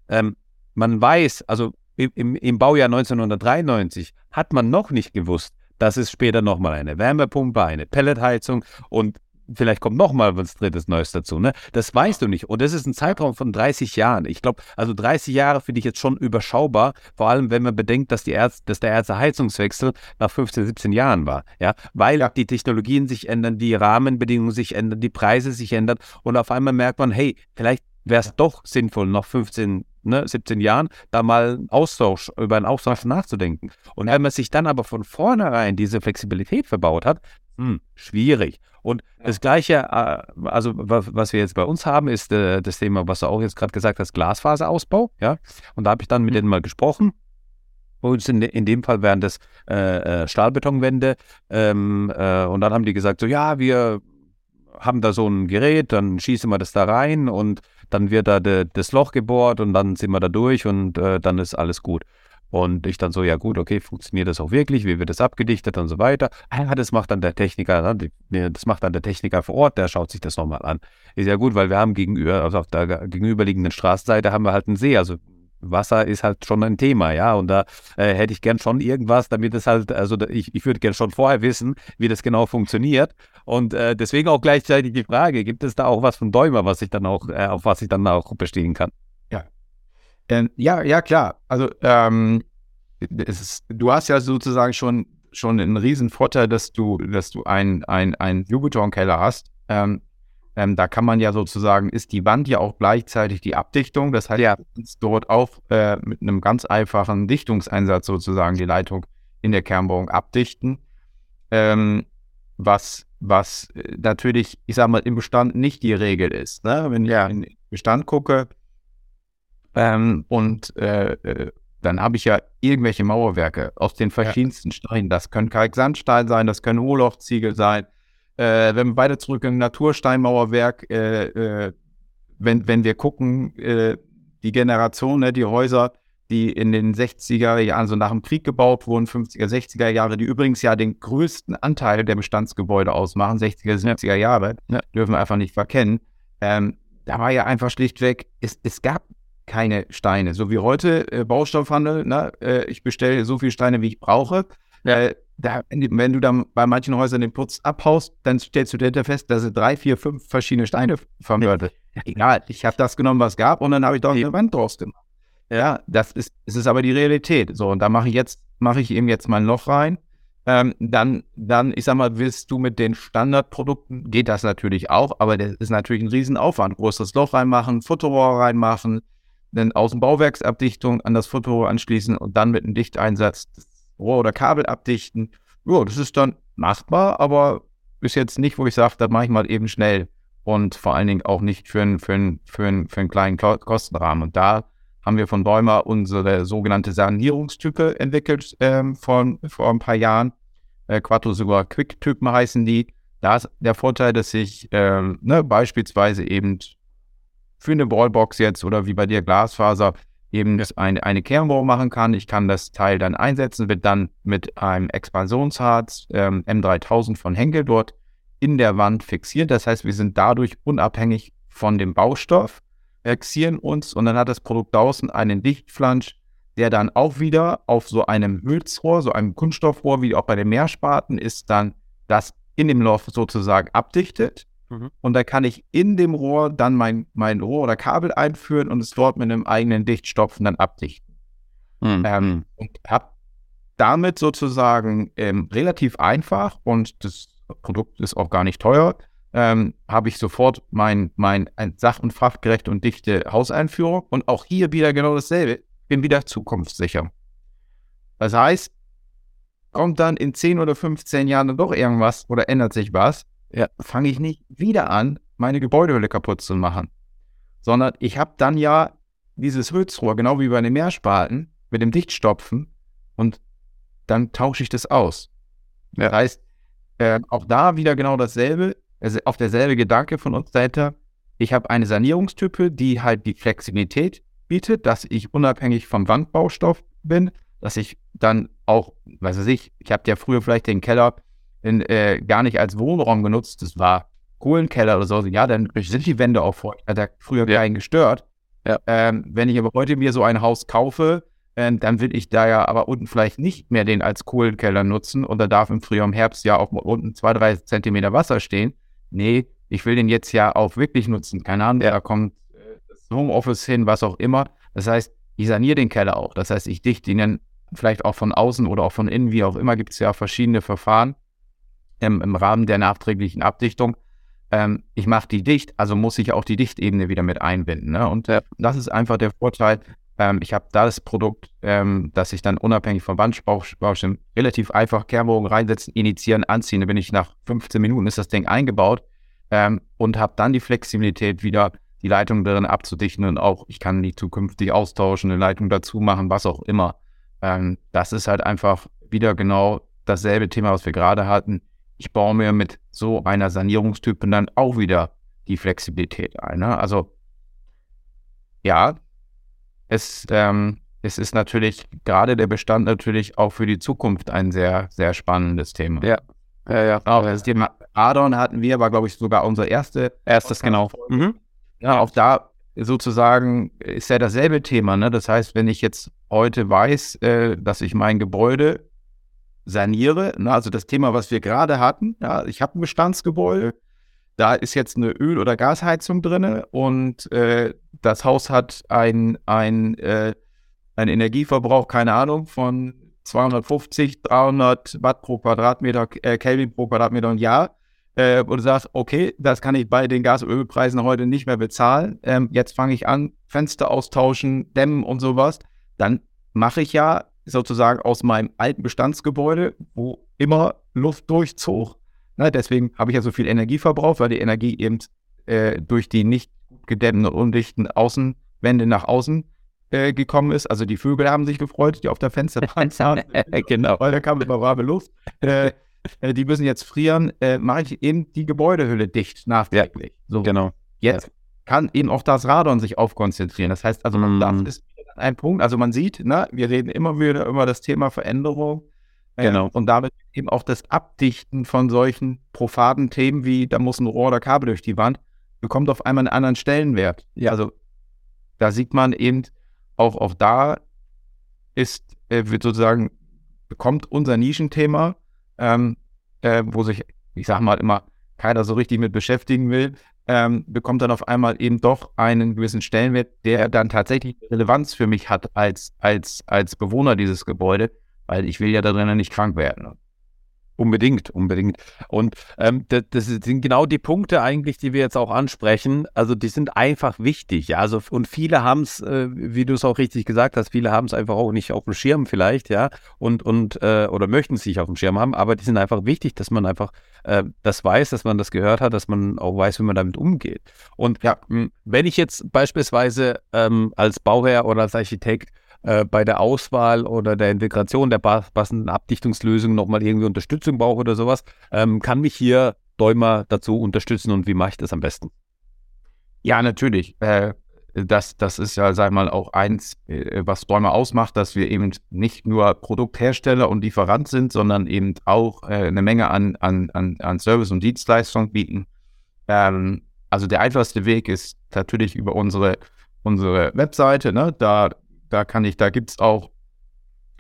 Ähm, man weiß, also im, im Baujahr 1993 hat man noch nicht gewusst, dass es später nochmal eine Wärmepumpe, eine Pelletheizung und vielleicht kommt noch mal was drittes Neues dazu. Ne? Das weißt du nicht. Und das ist ein Zeitraum von 30 Jahren. Ich glaube, also 30 Jahre finde ich jetzt schon überschaubar, vor allem wenn man bedenkt, dass, die Erz dass der erste Heizungswechsel nach 15, 17 Jahren war. Ja? Weil ja. die Technologien sich ändern, die Rahmenbedingungen sich ändern, die Preise sich ändern und auf einmal merkt man, hey, vielleicht wäre es doch sinnvoll, nach 15, ne, 17 Jahren da mal Austausch, über einen Austausch nachzudenken. Und wenn man sich dann aber von vornherein diese Flexibilität verbaut hat, hm, schwierig. Und das Gleiche, äh, also was wir jetzt bei uns haben, ist äh, das Thema, was du auch jetzt gerade gesagt hast, Glasfaserausbau. Ja? Und da habe ich dann mit mhm. denen mal gesprochen. Und in, in dem Fall wären das äh, äh, Stahlbetonwände. Ähm, äh, und dann haben die gesagt, so ja, wir haben da so ein Gerät, dann schießen wir das da rein und dann wird da de, das Loch gebohrt und dann sind wir da durch und äh, dann ist alles gut. Und ich dann so, ja gut, okay, funktioniert das auch wirklich? Wie wird das abgedichtet und so weiter? Ah, das macht dann der Techniker, ne? das macht dann der Techniker vor Ort, der schaut sich das nochmal an. Ist ja gut, weil wir haben gegenüber, also auf der gegenüberliegenden Straßenseite haben wir halt einen See, also Wasser ist halt schon ein Thema, ja. Und da äh, hätte ich gern schon irgendwas, damit es halt, also ich, ich würde gern schon vorher wissen, wie das genau funktioniert. Und äh, deswegen auch gleichzeitig die Frage, gibt es da auch was von Däumer, was ich dann auch, äh, auf was ich dann auch bestehen kann? Ähm, ja, ja, klar. Also ähm, ist, du hast ja sozusagen schon, schon einen riesen Vorteil, dass du, dass du einen ein Jupiter-Keller hast. Ähm, ähm, da kann man ja sozusagen, ist die Wand ja auch gleichzeitig die Abdichtung. Das heißt, ja. du kannst dort auch äh, mit einem ganz einfachen Dichtungseinsatz sozusagen die Leitung in der Kernbohrung abdichten. Ähm, was, was äh, natürlich, ich sag mal, im Bestand nicht die Regel ist. Ne? Wenn ja. ich in den Bestand gucke, ähm, und äh, äh, dann habe ich ja irgendwelche Mauerwerke aus den verschiedensten ja. Steinen. Das können Kalksandstein sein, das können Hohllochziegel sein. Äh, wenn wir beide zurück im Natursteinmauerwerk, äh, äh, wenn, wenn wir gucken, äh, die Generation, ne, die Häuser, die in den 60er Jahren, so nach dem Krieg gebaut wurden, 50er, 60er Jahre, die übrigens ja den größten Anteil der Bestandsgebäude ausmachen, 60er, 70er Jahre, ja. dürfen wir einfach nicht verkennen. Ähm, da war ja einfach schlichtweg, es, es gab keine Steine. So wie heute äh, Baustoffhandel, ne? Äh, ich bestelle so viele Steine, wie ich brauche. Ja. Äh, da, wenn du dann bei manchen Häusern den Putz abhaust, dann stellst du dir fest, dass sind drei, vier, fünf verschiedene Steine vermördet. Ja. Egal, ich habe das genommen, was gab, und dann habe ich doch eine Wand draus gemacht. Ja, das ist, es ist aber die Realität. So, und da mache ich jetzt, mache ich eben jetzt mein Loch rein. Ähm, dann, dann, ich sag mal, willst du mit den Standardprodukten, geht das natürlich auch, aber das ist natürlich ein Riesenaufwand. Großes Loch reinmachen, Futterrohr reinmachen, dann Außenbauwerksabdichtung an das Foto anschließen und dann mit einem Dichteinsatz Rohr oder Kabel abdichten. Ja, das ist dann machbar, aber ist jetzt nicht, wo ich sage, das mache ich mal eben schnell und vor allen Dingen auch nicht für, einen, für, einen, für, einen, für einen kleinen Kostenrahmen. Und da haben wir von Bäumer unsere sogenannte Sanierungstype entwickelt ähm, von, vor ein paar Jahren. Äh, Quattro sogar Quick-Typen heißen die. Da ist der Vorteil, dass ich ähm, ne, beispielsweise eben für eine Wallbox jetzt oder wie bei dir Glasfaser eben eine, eine Kernbohrung machen kann. Ich kann das Teil dann einsetzen, wird dann mit einem Expansionsharz ähm, M3000 von Henkel dort in der Wand fixiert. Das heißt, wir sind dadurch unabhängig von dem Baustoff, fixieren uns und dann hat das Produkt draußen einen Dichtflansch, der dann auch wieder auf so einem Hülsrohr, so einem Kunststoffrohr, wie auch bei den Meerspaten, ist dann das in dem Loch sozusagen abdichtet. Mhm. Und da kann ich in dem Rohr dann mein, mein Rohr oder Kabel einführen und es dort mit einem eigenen Dichtstopfen dann abdichten. Mhm. Ähm, und habe damit sozusagen ähm, relativ einfach und das Produkt ist auch gar nicht teuer, ähm, habe ich sofort mein, mein sach- und fachgerechte und dichte Hauseinführung und auch hier wieder genau dasselbe, bin wieder zukunftssicher. Das heißt, kommt dann in 10 oder 15 Jahren dann doch irgendwas oder ändert sich was, ja. fange ich nicht wieder an, meine Gebäudehülle kaputt zu machen, sondern ich habe dann ja dieses Hülsrohr, genau wie bei den Meerspalten, mit dem Dichtstopfen und dann tausche ich das aus. Ja. Das heißt, äh, auch da wieder genau dasselbe, also auf derselbe Gedanke von uns dahinter. Ich habe eine Sanierungstype, die halt die Flexibilität bietet, dass ich unabhängig vom Wandbaustoff bin, dass ich dann auch, weiß ich nicht, ich habe ja früher vielleicht den Keller in, äh, gar nicht als Wohnraum genutzt, das war Kohlenkeller oder so, ja, dann sind die Wände auch feucht, hat ja früher ja. keinen gestört. Ja. Ähm, wenn ich aber heute mir so ein Haus kaufe, äh, dann will ich da ja aber unten vielleicht nicht mehr den als Kohlenkeller nutzen und da darf im Frühjahr, im Herbst ja auch unten zwei, drei Zentimeter Wasser stehen. Nee, ich will den jetzt ja auch wirklich nutzen. Keine Ahnung, da kommt äh, das Homeoffice hin, was auch immer. Das heißt, ich saniere den Keller auch. Das heißt, ich dichte ihn dann vielleicht auch von außen oder auch von innen, wie auch immer, gibt es ja verschiedene Verfahren ähm, im Rahmen der nachträglichen Abdichtung. Ähm, ich mache die dicht, also muss ich auch die Dichtebene wieder mit einbinden. Ne? Und äh, das ist einfach der Vorteil. Ähm, ich habe da das Produkt, ähm, dass ich dann unabhängig vom Wandbaustimmen relativ einfach Kehrbogen reinsetzen, initiieren, anziehen. Da bin ich nach 15 Minuten ist das Ding eingebaut ähm, und habe dann die Flexibilität wieder die Leitung darin abzudichten und auch ich kann die zukünftig austauschen, eine Leitung dazu machen, was auch immer. Ähm, das ist halt einfach wieder genau dasselbe Thema, was wir gerade hatten. Ich baue mir mit so einer Sanierungstype dann auch wieder die Flexibilität ein. Ne? Also ja, es, ähm, es ist natürlich gerade der Bestand natürlich auch für die Zukunft ein sehr, sehr spannendes Thema. Ja. Ja, ja. Auch das Thema Radon hatten wir, war, glaube ich, sogar unser erste, erstes, genau. Mhm. Ja, auch da sozusagen ist ja dasselbe Thema. Ne? Das heißt, wenn ich jetzt heute weiß, äh, dass ich mein Gebäude saniere, ne? also das Thema, was wir gerade hatten, ja, ich habe ein Bestandsgebäude, da ist jetzt eine Öl- oder Gasheizung drin und äh, das Haus hat ein, ein, äh, einen Energieverbrauch, keine Ahnung, von 250, 300 Watt pro Quadratmeter, äh, Kelvin pro Quadratmeter im Jahr. Äh, und du sagst, okay, das kann ich bei den Gas- und Ölpreisen heute nicht mehr bezahlen. Ähm, jetzt fange ich an, Fenster austauschen, dämmen und sowas. Dann mache ich ja sozusagen aus meinem alten Bestandsgebäude, wo immer Luft durchzog, Ne, deswegen habe ich ja so viel Energie verbraucht, weil die Energie eben äh, durch die nicht gedämmten und undichten Außenwände nach außen äh, gekommen ist. Also die Vögel haben sich gefreut, die auf der Fensterbank (laughs) saßen. (laughs) genau. Weil da kam immer warme Luft. Äh, äh, die müssen jetzt frieren. Äh, mache ich eben die Gebäudehülle dicht nachträglich. Ja, so. Genau. Jetzt ja. kann eben auch das Radon sich aufkonzentrieren. Das heißt also, man mm. das ist ein Punkt. Also man sieht, ne, wir reden immer wieder über das Thema Veränderung. Genau. und damit eben auch das Abdichten von solchen profaden Themen wie, da muss ein Rohr oder Kabel durch die Wand, bekommt auf einmal einen anderen Stellenwert. Ja. Also da sieht man eben, auch, auch da ist, äh, wird sozusagen, bekommt unser Nischenthema, ähm, äh, wo sich, ich sag mal immer, keiner so richtig mit beschäftigen will, ähm, bekommt dann auf einmal eben doch einen gewissen Stellenwert, der dann tatsächlich Relevanz für mich hat als, als, als Bewohner dieses Gebäudes weil ich will ja da drinnen nicht krank werden. Unbedingt, unbedingt. Und ähm, das, das, sind genau die Punkte eigentlich, die wir jetzt auch ansprechen. Also die sind einfach wichtig. Ja? Also, und viele haben es, äh, wie du es auch richtig gesagt hast, viele haben es einfach auch nicht auf dem Schirm vielleicht, ja, und, und äh, oder möchten es nicht auf dem Schirm haben, aber die sind einfach wichtig, dass man einfach äh, das weiß, dass man das gehört hat, dass man auch weiß, wie man damit umgeht. Und ja, wenn ich jetzt beispielsweise ähm, als Bauherr oder als Architekt äh, bei der Auswahl oder der Integration der passenden Abdichtungslösung nochmal irgendwie Unterstützung brauche oder sowas, ähm, kann mich hier Däumer dazu unterstützen und wie mache ich das am besten? Ja, natürlich. Äh, das, das ist ja, sag mal, auch eins, äh, was Däumer ausmacht, dass wir eben nicht nur Produkthersteller und Lieferant sind, sondern eben auch äh, eine Menge an, an, an, an Service und Dienstleistungen bieten. Ähm, also der einfachste Weg ist natürlich über unsere, unsere Webseite. Ne? Da da kann ich, da gibt es auch,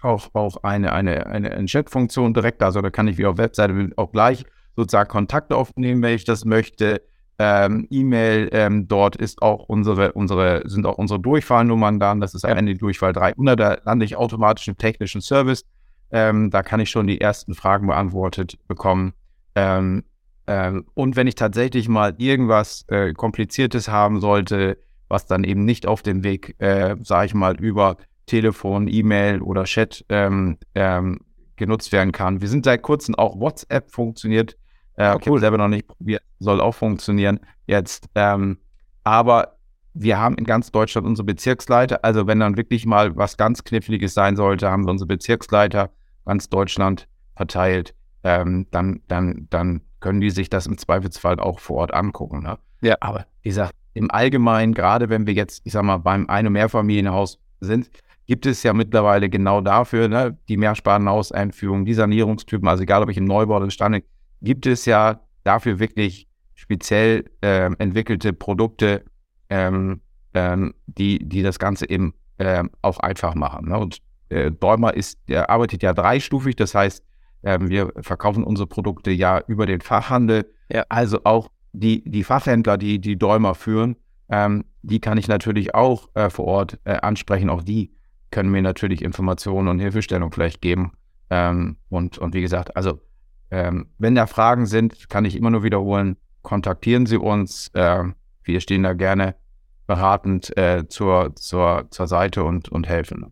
auch, auch eine, eine, eine Chat-Funktion direkt, also da kann ich wie auf Webseite auch gleich sozusagen Kontakte aufnehmen, wenn ich das möchte. Ähm, E-Mail, ähm, dort ist auch unsere, unsere, sind auch unsere Durchfallnummern dann. Das ist eine Durchfall 300, da lande ich automatisch im technischen Service. Ähm, da kann ich schon die ersten Fragen beantwortet bekommen. Ähm, ähm, und wenn ich tatsächlich mal irgendwas äh, Kompliziertes haben sollte, was dann eben nicht auf dem Weg, äh, sage ich mal, über Telefon, E-Mail oder Chat ähm, ähm, genutzt werden kann. Wir sind seit kurzem auch WhatsApp funktioniert. Äh, okay. selber noch nicht probiert, soll auch funktionieren jetzt. Ähm, aber wir haben in ganz Deutschland unsere Bezirksleiter. Also wenn dann wirklich mal was ganz Kniffliges sein sollte, haben wir unsere Bezirksleiter ganz Deutschland verteilt. Ähm, dann, dann, dann können die sich das im Zweifelsfall auch vor Ort angucken. Ne? Ja. Aber wie gesagt, im Allgemeinen, gerade wenn wir jetzt, ich sag mal, beim Ein- und Mehrfamilienhaus sind, gibt es ja mittlerweile genau dafür, ne, die Mehrspartenhauseinführung, die Sanierungstypen, also egal ob ich im Neubau oder Stand, gibt es ja dafür wirklich speziell äh, entwickelte Produkte, ähm, ähm, die, die das Ganze eben ähm, auch einfach machen. Ne? Und äh, Däumer ist, der arbeitet ja dreistufig, das heißt, ähm, wir verkaufen unsere Produkte ja über den Fachhandel. Ja. Also auch die, die Fachhändler, die die Däumer führen, ähm, die kann ich natürlich auch äh, vor Ort äh, ansprechen. Auch die können mir natürlich Informationen und Hilfestellung vielleicht geben. Ähm, und, und wie gesagt, also ähm, wenn da Fragen sind, kann ich immer nur wiederholen, kontaktieren Sie uns. Äh, wir stehen da gerne beratend äh, zur, zur, zur Seite und, und helfen.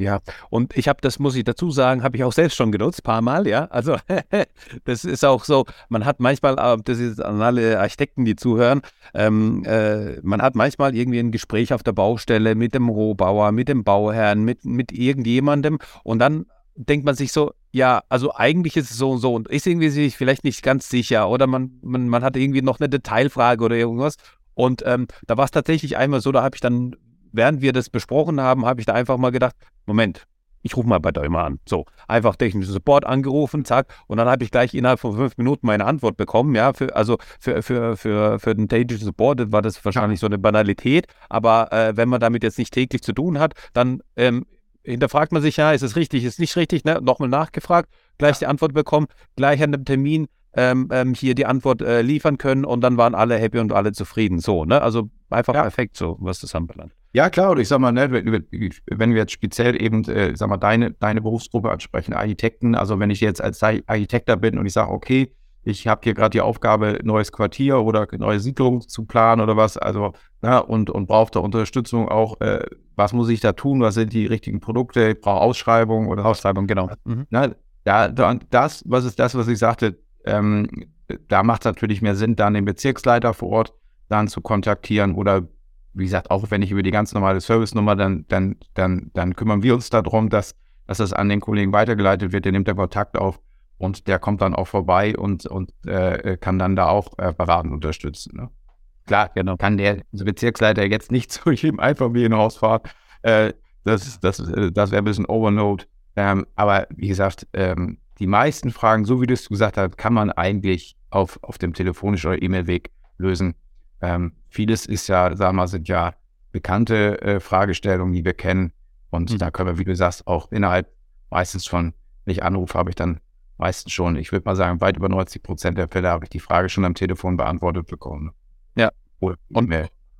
Ja, und ich habe, das muss ich dazu sagen, habe ich auch selbst schon genutzt, paar Mal, ja. Also (laughs) das ist auch so, man hat manchmal, äh, das ist an alle Architekten, die zuhören, ähm, äh, man hat manchmal irgendwie ein Gespräch auf der Baustelle mit dem Rohbauer, mit dem Bauherrn, mit, mit irgendjemandem und dann denkt man sich so, ja, also eigentlich ist es so und so und ist irgendwie sich vielleicht nicht ganz sicher oder man, man, man hat irgendwie noch eine Detailfrage oder irgendwas. Und ähm, da war es tatsächlich einmal so, da habe ich dann während wir das besprochen haben, habe ich da einfach mal gedacht, Moment, ich rufe mal bei Däumer an. So, einfach technischen Support angerufen, zack, und dann habe ich gleich innerhalb von fünf Minuten meine Antwort bekommen. Ja, für, also für, für, für, für den technischen Support war das wahrscheinlich so eine Banalität, aber äh, wenn man damit jetzt nicht täglich zu tun hat, dann ähm, hinterfragt man sich ja, ist es richtig, ist es nicht richtig, ne? nochmal nachgefragt, gleich die Antwort bekommen, gleich an dem Termin ähm, ähm, hier die Antwort äh, liefern können und dann waren alle happy und alle zufrieden. So, ne? Also einfach ja. perfekt so, was das anbelangt. Ja, klar, und ich sag mal, ne, wenn wir jetzt speziell eben, äh, sag mal, deine, deine Berufsgruppe ansprechen, Architekten, also wenn ich jetzt als Architekt da bin und ich sage, okay, ich habe hier gerade die Aufgabe, neues Quartier oder neue Siedlung zu planen oder was, also, na, und, und brauche da Unterstützung auch, äh, was muss ich da tun, was sind die richtigen Produkte, ich brauche Ausschreibung oder Ausschreibung, genau. Mhm. Na, da, da, das, was ist das, was ich sagte, ähm, da macht es natürlich mehr Sinn, dann den Bezirksleiter vor Ort dann zu kontaktieren oder wie gesagt, auch wenn ich über die ganz normale Service-Nummer, dann, dann, dann, dann kümmern wir uns darum, dass, dass das an den Kollegen weitergeleitet wird. Der nimmt den Kontakt auf und der kommt dann auch vorbei und, und äh, kann dann da auch äh, beraten unterstützen. Ne? Klar, genau. kann der Bezirksleiter jetzt nicht (laughs) zu jedem Einfamilienhaus fahren. Äh, das das, äh, das wäre ein bisschen Overload. Ähm, aber wie gesagt, ähm, die meisten Fragen, so wie du es gesagt hast, kann man eigentlich auf, auf dem telefonischen oder E-Mail-Weg lösen. Ähm, vieles ist ja, sag mal, sind ja bekannte äh, Fragestellungen, die wir kennen. Und mhm. da können wir, wie du sagst, auch innerhalb meistens schon, wenn ich anrufe, habe ich dann meistens schon, ich würde mal sagen, weit über 90 Prozent der Fälle habe ich die Frage schon am Telefon beantwortet bekommen. Ja. Oder und,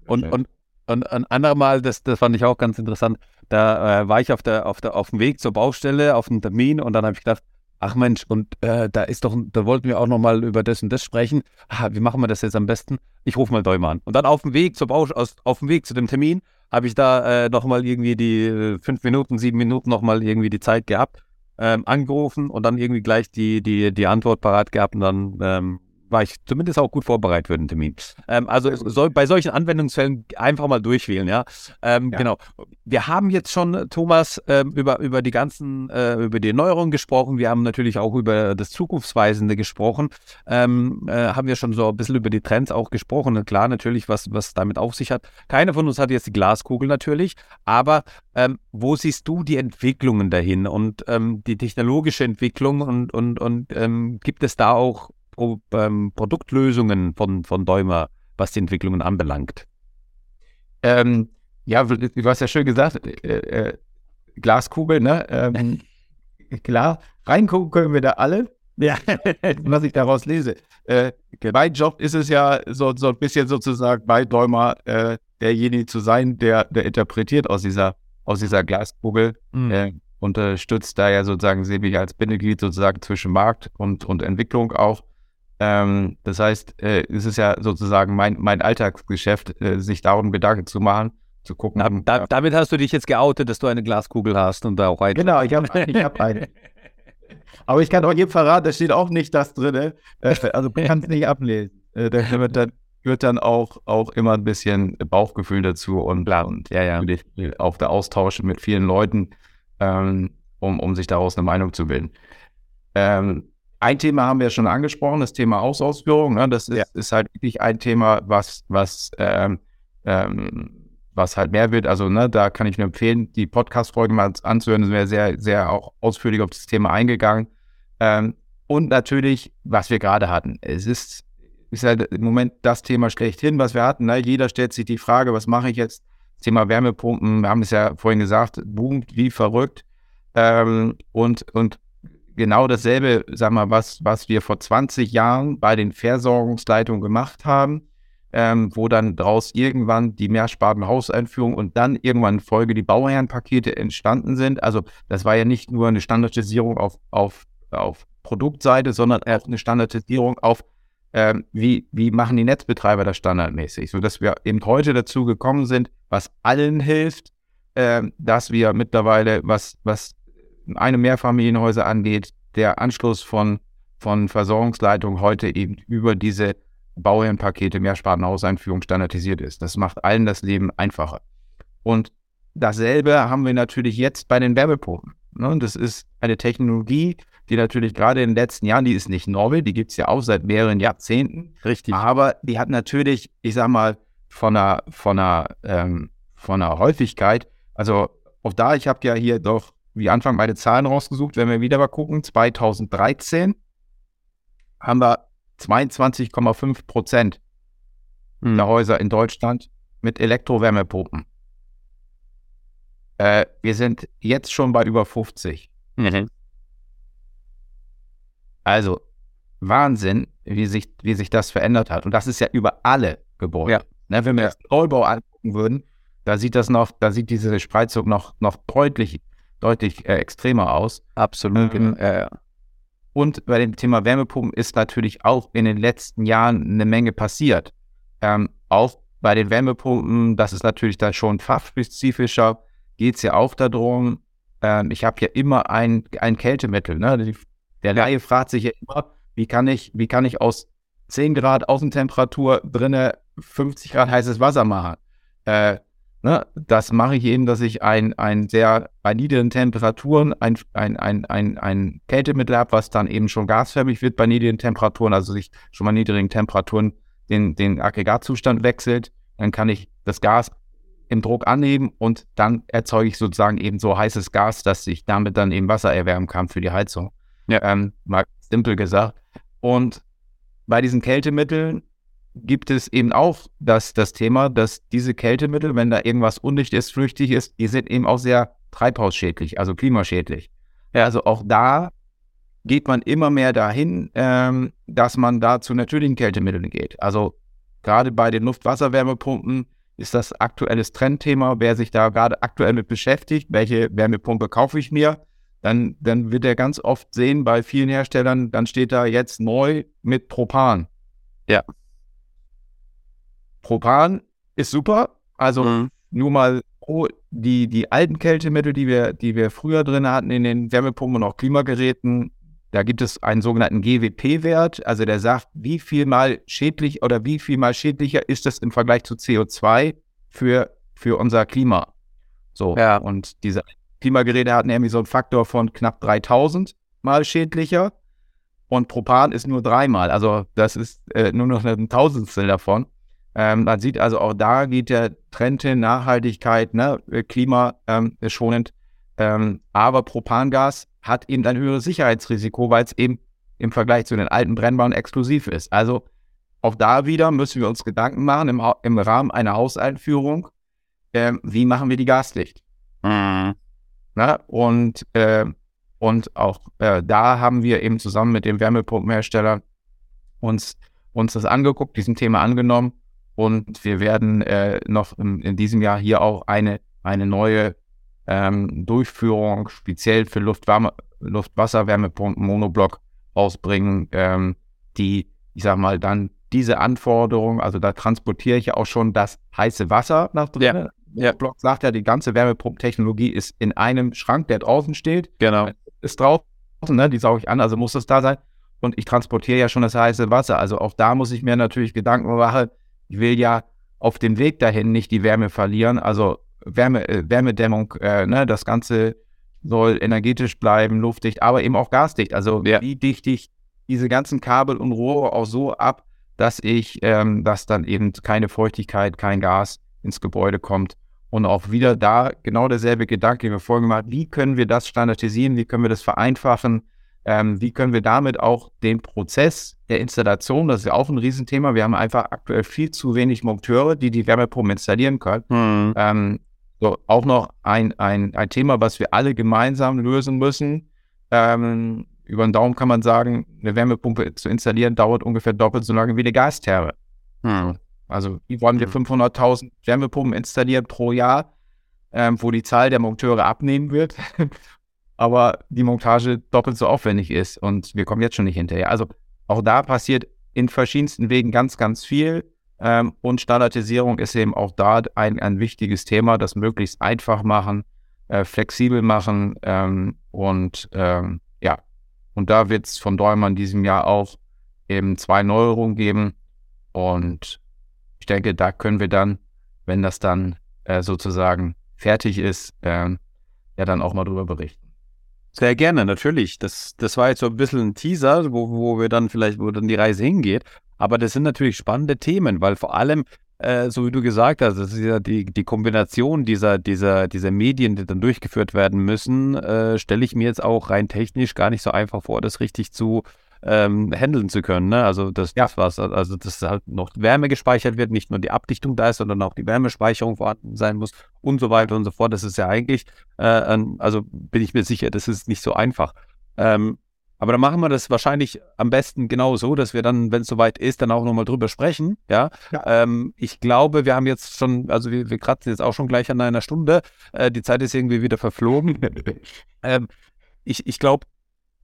und, und, und ein andermal, das, das fand ich auch ganz interessant, da äh, war ich auf, der, auf, der, auf dem Weg zur Baustelle, auf dem Termin und dann habe ich gedacht, ach Mensch, und äh, da ist doch, da wollten wir auch nochmal über das und das sprechen. Ah, wie machen wir das jetzt am besten? Ich rufe mal Däumer an. Und dann auf dem Weg zur Bausch, aus, auf dem Weg zu dem Termin habe ich da äh, nochmal irgendwie die äh, fünf Minuten, sieben Minuten nochmal irgendwie die Zeit gehabt, ähm, angerufen und dann irgendwie gleich die, die, die Antwort parat gehabt und dann ähm, war ich zumindest auch gut vorbereitet für den Termin. Ähm, also soll, bei solchen Anwendungsfällen einfach mal durchwählen, ja? Ähm, ja. Genau. Wir haben jetzt schon, Thomas, ähm, über, über die ganzen, äh, über die Erneuerung gesprochen. Wir haben natürlich auch über das Zukunftsweisende gesprochen. Ähm, äh, haben wir schon so ein bisschen über die Trends auch gesprochen. Und klar, natürlich, was, was damit auf sich hat. Keiner von uns hat jetzt die Glaskugel natürlich, aber ähm, wo siehst du die Entwicklungen dahin und ähm, die technologische Entwicklung und, und, und gibt es da auch Pro, ähm, Produktlösungen von, von Däumer, was die Entwicklungen anbelangt? Ähm, Ja, du hast ja schön gesagt, äh, äh, Glaskugel, ne? Ähm, klar, reingucken können wir da alle. Ja, (laughs) was ich daraus lese. Äh, mein Job ist es ja so, so ein bisschen sozusagen bei Däumer äh, derjenige zu sein, der, der interpretiert aus dieser, aus dieser Glaskugel, mhm. äh, unterstützt da ja sozusagen, sehe ich als Bindeglied sozusagen zwischen Markt und, und Entwicklung auch. Ähm, das heißt, äh, es ist ja sozusagen mein, mein Alltagsgeschäft, äh, sich darum Gedanken zu machen, zu gucken. Na, da, damit hast du dich jetzt geoutet, dass du eine Glaskugel hast und da auch eine. Genau, ich habe ich hab (laughs) eine. Aber ich kann auch jedem verraten, da steht auch nicht das drin. Äh, also man kann es nicht ablesen. Äh, da wird dann, wird dann auch, auch immer ein bisschen Bauchgefühl dazu und, und ja, ja. auch der Austausch mit vielen Leuten, ähm, um, um sich daraus eine Meinung zu bilden. Ähm, ein Thema haben wir schon angesprochen, das Thema Ausausführung. Ne? Das ist, ja. ist, halt wirklich ein Thema, was, was, ähm, ähm, was halt mehr wird. Also ne, da kann ich nur empfehlen, die Podcast-Folge mal anzuhören. Das wäre sehr, sehr auch ausführlich auf das Thema eingegangen. Ähm, und natürlich, was wir gerade hatten. Es ist, ist halt im Moment das Thema schlechthin, was wir hatten. Ne? Jeder stellt sich die Frage, was mache ich jetzt? Das Thema Wärmepumpen, wir haben es ja vorhin gesagt, boomt wie verrückt. Ähm, und, und genau dasselbe, sag mal, was, was wir vor 20 Jahren bei den Versorgungsleitungen gemacht haben, ähm, wo dann daraus irgendwann die Mehrspartenhauseinführung und dann irgendwann in Folge die Bauherrenpakete entstanden sind. Also das war ja nicht nur eine Standardisierung auf, auf, auf Produktseite, sondern auch eine Standardisierung auf, ähm, wie, wie machen die Netzbetreiber das standardmäßig, sodass wir eben heute dazu gekommen sind, was allen hilft, ähm, dass wir mittlerweile, was, was eine Mehrfamilienhäuser angeht, der Anschluss von, von Versorgungsleitungen heute eben über diese Bauherrenpakete Mehrspartenhauseinführung standardisiert ist. Das macht allen das Leben einfacher. Und dasselbe haben wir natürlich jetzt bei den Wärmepumpen. Ne? Das ist eine Technologie, die natürlich gerade in den letzten Jahren, die ist nicht neu, die gibt es ja auch seit mehreren Jahrzehnten. Richtig. Aber die hat natürlich, ich sag mal, von einer, von einer, ähm, von einer Häufigkeit, also auch da, ich habe ja hier doch wie Anfang meine Zahlen rausgesucht. Wenn wir wieder mal gucken, 2013 haben wir 22,5 Prozent hm. der Häuser in Deutschland mit Elektrowärmepumpen. Äh, wir sind jetzt schon bei über 50. Mhm. Also Wahnsinn, wie sich, wie sich das verändert hat. Und das ist ja über alle Gebäude. Ja. Ne, wenn wir ja. das Neubau angucken würden, da sieht das noch, da sieht diese Spreizung noch, noch deutlich deutlich äh, extremer aus. Absolut. Ähm, äh, und bei dem Thema Wärmepumpen ist natürlich auch in den letzten Jahren eine Menge passiert. Ähm, auch bei den Wärmepumpen, das ist natürlich dann schon fachspezifischer, geht es ja auch darum, ähm, ich habe ja immer ein, ein Kältemittel. Ne? Der Laie fragt sich ja immer, wie kann ich, wie kann ich aus 10 Grad Außentemperatur drinnen 50 Grad heißes Wasser machen? Äh, Ne, das mache ich eben, dass ich ein, ein sehr bei niedrigen Temperaturen ein, ein, ein, ein, ein Kältemittel habe, was dann eben schon gasförmig wird bei niedrigen Temperaturen, also sich schon bei niedrigen Temperaturen den, den Aggregatzustand wechselt. Dann kann ich das Gas im Druck anheben und dann erzeuge ich sozusagen eben so heißes Gas, dass ich damit dann eben Wasser erwärmen kann für die Heizung. Ja. Ähm, mal simpel gesagt. Und bei diesen Kältemitteln gibt es eben auch das, das Thema, dass diese Kältemittel, wenn da irgendwas undicht ist, flüchtig ist, die sind eben auch sehr treibhausschädlich, also klimaschädlich. Ja, also auch da geht man immer mehr dahin, ähm, dass man da zu natürlichen Kältemitteln geht. Also gerade bei den Luft-Wasser-Wärmepumpen ist das aktuelles Trendthema. Wer sich da gerade aktuell mit beschäftigt, welche Wärmepumpe kaufe ich mir, dann, dann wird er ganz oft sehen bei vielen Herstellern, dann steht da jetzt neu mit Propan. Ja, Propan ist super. Also mhm. nur mal oh, die, die alten Kältemittel, die wir, die wir früher drin hatten in den Wärmepumpen und auch Klimageräten, da gibt es einen sogenannten GWP-Wert, also der sagt, wie viel mal schädlich oder wie viel mal schädlicher ist das im Vergleich zu CO2 für, für unser Klima. So, ja. und diese Klimageräte hatten irgendwie so einen Faktor von knapp 3000 mal schädlicher und Propan ist nur dreimal, also das ist äh, nur noch ein Tausendstel davon. Ähm, man sieht also auch da geht der Trend hin, Nachhaltigkeit, ne, klimaschonend. Ähm, ähm, aber Propangas hat eben ein höheres Sicherheitsrisiko, weil es eben im Vergleich zu den alten Brennbaren exklusiv ist. Also auch da wieder müssen wir uns Gedanken machen im, im Rahmen einer Hauseinführung. äh, wie machen wir die gasdicht? Mhm. Na, und, äh, und auch äh, da haben wir eben zusammen mit dem Wärmepumpenhersteller uns, uns das angeguckt, diesem Thema angenommen. Und wir werden äh, noch in, in, diesem Jahr hier auch eine, eine neue ähm, Durchführung speziell für Luftwärme, Luftwasserwärmepumpen Monoblock ausbringen, ähm, die, ich sag mal, dann diese Anforderung, also da transportiere ich ja auch schon das heiße Wasser nach drin. Ja. Der Block sagt ja, die ganze Wärmepumpentechnologie ist in einem Schrank, der draußen steht. Genau. Ist draußen, ne? die sauge ich an, also muss das da sein. Und ich transportiere ja schon das heiße Wasser. Also auch da muss ich mir natürlich Gedanken machen. Ich will ja auf dem Weg dahin nicht die Wärme verlieren. Also Wärme, äh, Wärmedämmung, äh, ne? das Ganze soll energetisch bleiben, luftdicht, aber eben auch gasdicht. Also ja. wie dichte ich diese ganzen Kabel und Rohre auch so ab, dass ich, ähm, dass dann eben keine Feuchtigkeit, kein Gas ins Gebäude kommt. Und auch wieder da genau derselbe Gedanke, den wir vorhin gemacht wie können wir das standardisieren, wie können wir das vereinfachen, ähm, wie können wir damit auch den Prozess der Installation, das ist ja auch ein Riesenthema, wir haben einfach aktuell viel zu wenig Monteure, die die Wärmepumpen installieren können. Hm. Ähm, so, auch noch ein, ein, ein Thema, was wir alle gemeinsam lösen müssen. Ähm, über den Daumen kann man sagen, eine Wärmepumpe zu installieren dauert ungefähr doppelt so lange wie eine Gastherme. Hm. Also, wie wollen wir 500.000 hm. Wärmepumpen installieren pro Jahr, ähm, wo die Zahl der Monteure abnehmen wird, (laughs) aber die Montage doppelt so aufwendig ist und wir kommen jetzt schon nicht hinterher. Also, auch da passiert in verschiedensten Wegen ganz, ganz viel. Ähm, und Standardisierung ist eben auch da ein, ein wichtiges Thema, das möglichst einfach machen, äh, flexibel machen ähm, und ähm, ja, und da wird es von Däumer diesem Jahr auch eben zwei Neuerungen geben. Und ich denke, da können wir dann, wenn das dann äh, sozusagen fertig ist, äh, ja dann auch mal drüber berichten. Sehr gerne, natürlich. Das, das war jetzt so ein bisschen ein Teaser, wo, wo wir dann vielleicht, wo dann die Reise hingeht. Aber das sind natürlich spannende Themen, weil vor allem äh, so wie du gesagt hast, das ist ja die, die Kombination dieser, dieser, dieser Medien, die dann durchgeführt werden müssen, äh, stelle ich mir jetzt auch rein technisch gar nicht so einfach vor, das richtig zu ähm, handeln zu können. Ne? Also das, ja. das war's. Also dass halt noch Wärme gespeichert wird, nicht nur die Abdichtung da ist, sondern auch die Wärmespeicherung vorhanden sein muss und so weiter und so fort. Das ist ja eigentlich, äh, also bin ich mir sicher, das ist nicht so einfach. Ähm, aber dann machen wir das wahrscheinlich am besten genau so, dass wir dann, wenn es soweit ist, dann auch nochmal drüber sprechen. Ja. ja. Ähm, ich glaube, wir haben jetzt schon, also wir, wir kratzen jetzt auch schon gleich an einer Stunde. Äh, die Zeit ist irgendwie wieder verflogen. (laughs) ähm, ich ich glaube,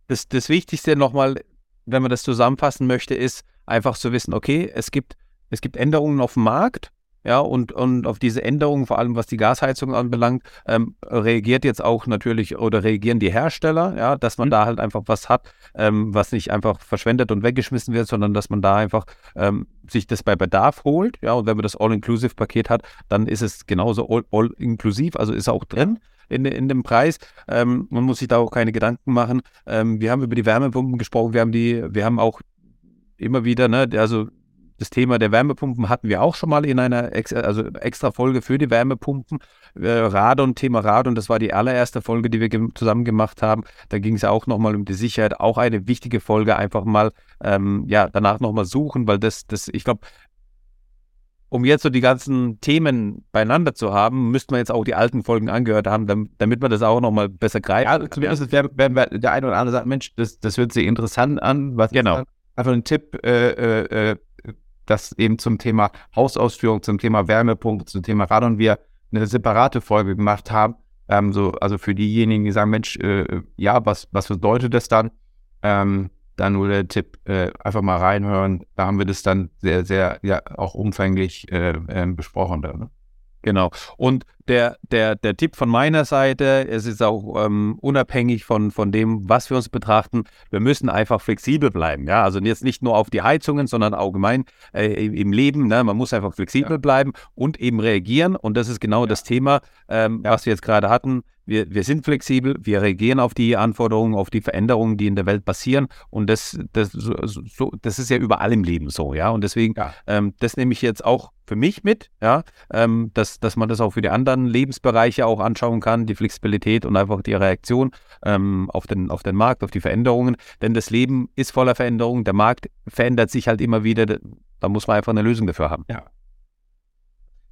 das, das Wichtigste nochmal, wenn man das zusammenfassen möchte, ist einfach zu wissen, okay, es gibt, es gibt Änderungen auf dem Markt ja, und, und auf diese Änderungen, vor allem was die Gasheizung anbelangt, ähm, reagiert jetzt auch natürlich oder reagieren die Hersteller, ja, dass man mhm. da halt einfach was hat, ähm, was nicht einfach verschwendet und weggeschmissen wird, sondern dass man da einfach ähm, sich das bei Bedarf holt, ja, und wenn man das All-Inclusive-Paket hat, dann ist es genauso all-inklusiv, also ist auch drin in, in dem Preis. Ähm, man muss sich da auch keine Gedanken machen. Ähm, wir haben über die Wärmepumpen gesprochen, wir haben die, wir haben auch immer wieder, ne, also das Thema der Wärmepumpen hatten wir auch schon mal in einer ex also extra Folge für die Wärmepumpen. Äh, Radon, Thema Radon, das war die allererste Folge, die wir zusammen gemacht haben. Da ging es auch nochmal um die Sicherheit. Auch eine wichtige Folge, einfach mal ähm, ja, danach nochmal suchen, weil das, das, ich glaube, um jetzt so die ganzen Themen beieinander zu haben, müsste man jetzt auch die alten Folgen angehört haben, damit man das auch nochmal besser greift. Ja, zumindest wäre wär, der eine oder andere sagt, Mensch, das, das hört sich interessant an. Was genau. Einfach ein Tipp, äh, äh, äh das eben zum Thema Hausausführung, zum Thema Wärmepumpe, zum Thema Radon wir eine separate Folge gemacht haben. Ähm, so, also für diejenigen, die sagen, Mensch, äh, ja, was, was bedeutet das dann? Ähm, dann nur der Tipp, äh, einfach mal reinhören. Da haben wir das dann sehr, sehr, ja, auch umfänglich äh, ähm, besprochen. Da, ne? Genau. Und der, der, der Tipp von meiner Seite, es ist auch ähm, unabhängig von, von dem, was wir uns betrachten, wir müssen einfach flexibel bleiben. Ja, also jetzt nicht nur auf die Heizungen, sondern allgemein äh, im Leben. Ne? Man muss einfach flexibel ja. bleiben und eben reagieren. Und das ist genau ja. das Thema, ähm, was wir jetzt gerade hatten. Wir, wir sind flexibel, wir reagieren auf die Anforderungen, auf die Veränderungen, die in der Welt passieren. Und das, das, so, das ist ja überall im Leben so, ja. Und deswegen, ähm, das nehme ich jetzt auch für mich mit, ja, ähm, dass, dass man das auch für die anderen Lebensbereiche auch anschauen kann, die Flexibilität und einfach die Reaktion ähm, auf, den, auf den Markt, auf die Veränderungen. Denn das Leben ist voller Veränderungen, der Markt verändert sich halt immer wieder, da muss man einfach eine Lösung dafür haben. Ja.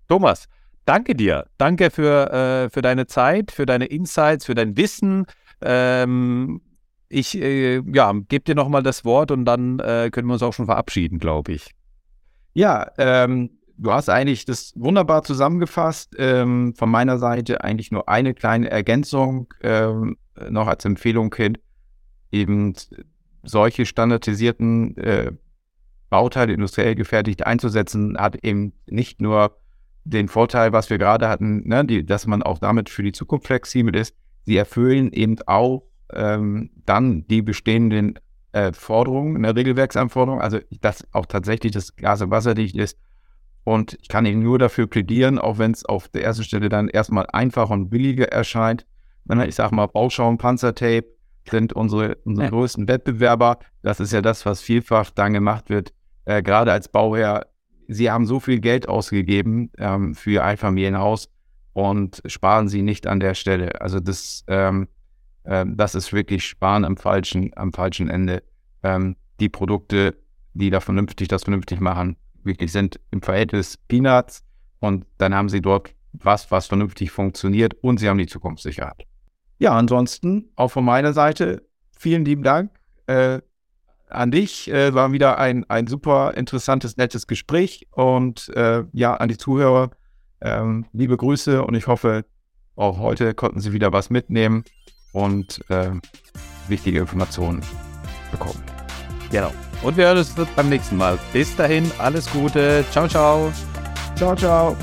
Thomas, danke dir. Danke für, äh, für deine Zeit, für deine Insights, für dein Wissen. Ähm, ich äh, ja, gebe dir nochmal das Wort und dann äh, können wir uns auch schon verabschieden, glaube ich. Ja, ähm, du hast eigentlich das wunderbar zusammengefasst. Ähm, von meiner Seite eigentlich nur eine kleine Ergänzung ähm, noch als Empfehlung hin. Eben solche standardisierten äh, Bauteile industriell gefertigt einzusetzen, hat eben nicht nur den Vorteil, was wir gerade hatten, ne, die, dass man auch damit für die Zukunft flexibel ist. Sie erfüllen eben auch ähm, dann die bestehenden äh, Forderungen, eine Regelwerksanforderung, also dass auch tatsächlich das Gas- und wasserdicht ist. Und ich kann Ihnen nur dafür plädieren, auch wenn es auf der ersten Stelle dann erstmal einfach und billiger erscheint. Wenn ich sage mal, Bauschaum, Panzertape sind unsere, unsere ja. größten Wettbewerber. Das ist ja das, was vielfach dann gemacht wird, äh, gerade als Bauherr. Sie haben so viel Geld ausgegeben ähm, für Ihr Einfamilienhaus und sparen Sie nicht an der Stelle. Also das ähm, ähm, das ist wirklich Sparen am falschen, am falschen Ende. Ähm, die Produkte, die da vernünftig das vernünftig machen, wirklich sind im Verhältnis Peanuts und dann haben sie dort was, was vernünftig funktioniert und sie haben die Zukunftssicherheit. Ja, ansonsten auch von meiner Seite vielen lieben Dank äh, an dich. Äh, war wieder ein, ein super interessantes, nettes Gespräch und äh, ja, an die Zuhörer ähm, liebe Grüße und ich hoffe, auch heute konnten Sie wieder was mitnehmen und äh, wichtige Informationen bekommen. Genau. Und wir hören uns beim nächsten Mal. Bis dahin, alles Gute. Ciao, ciao. Ciao, ciao.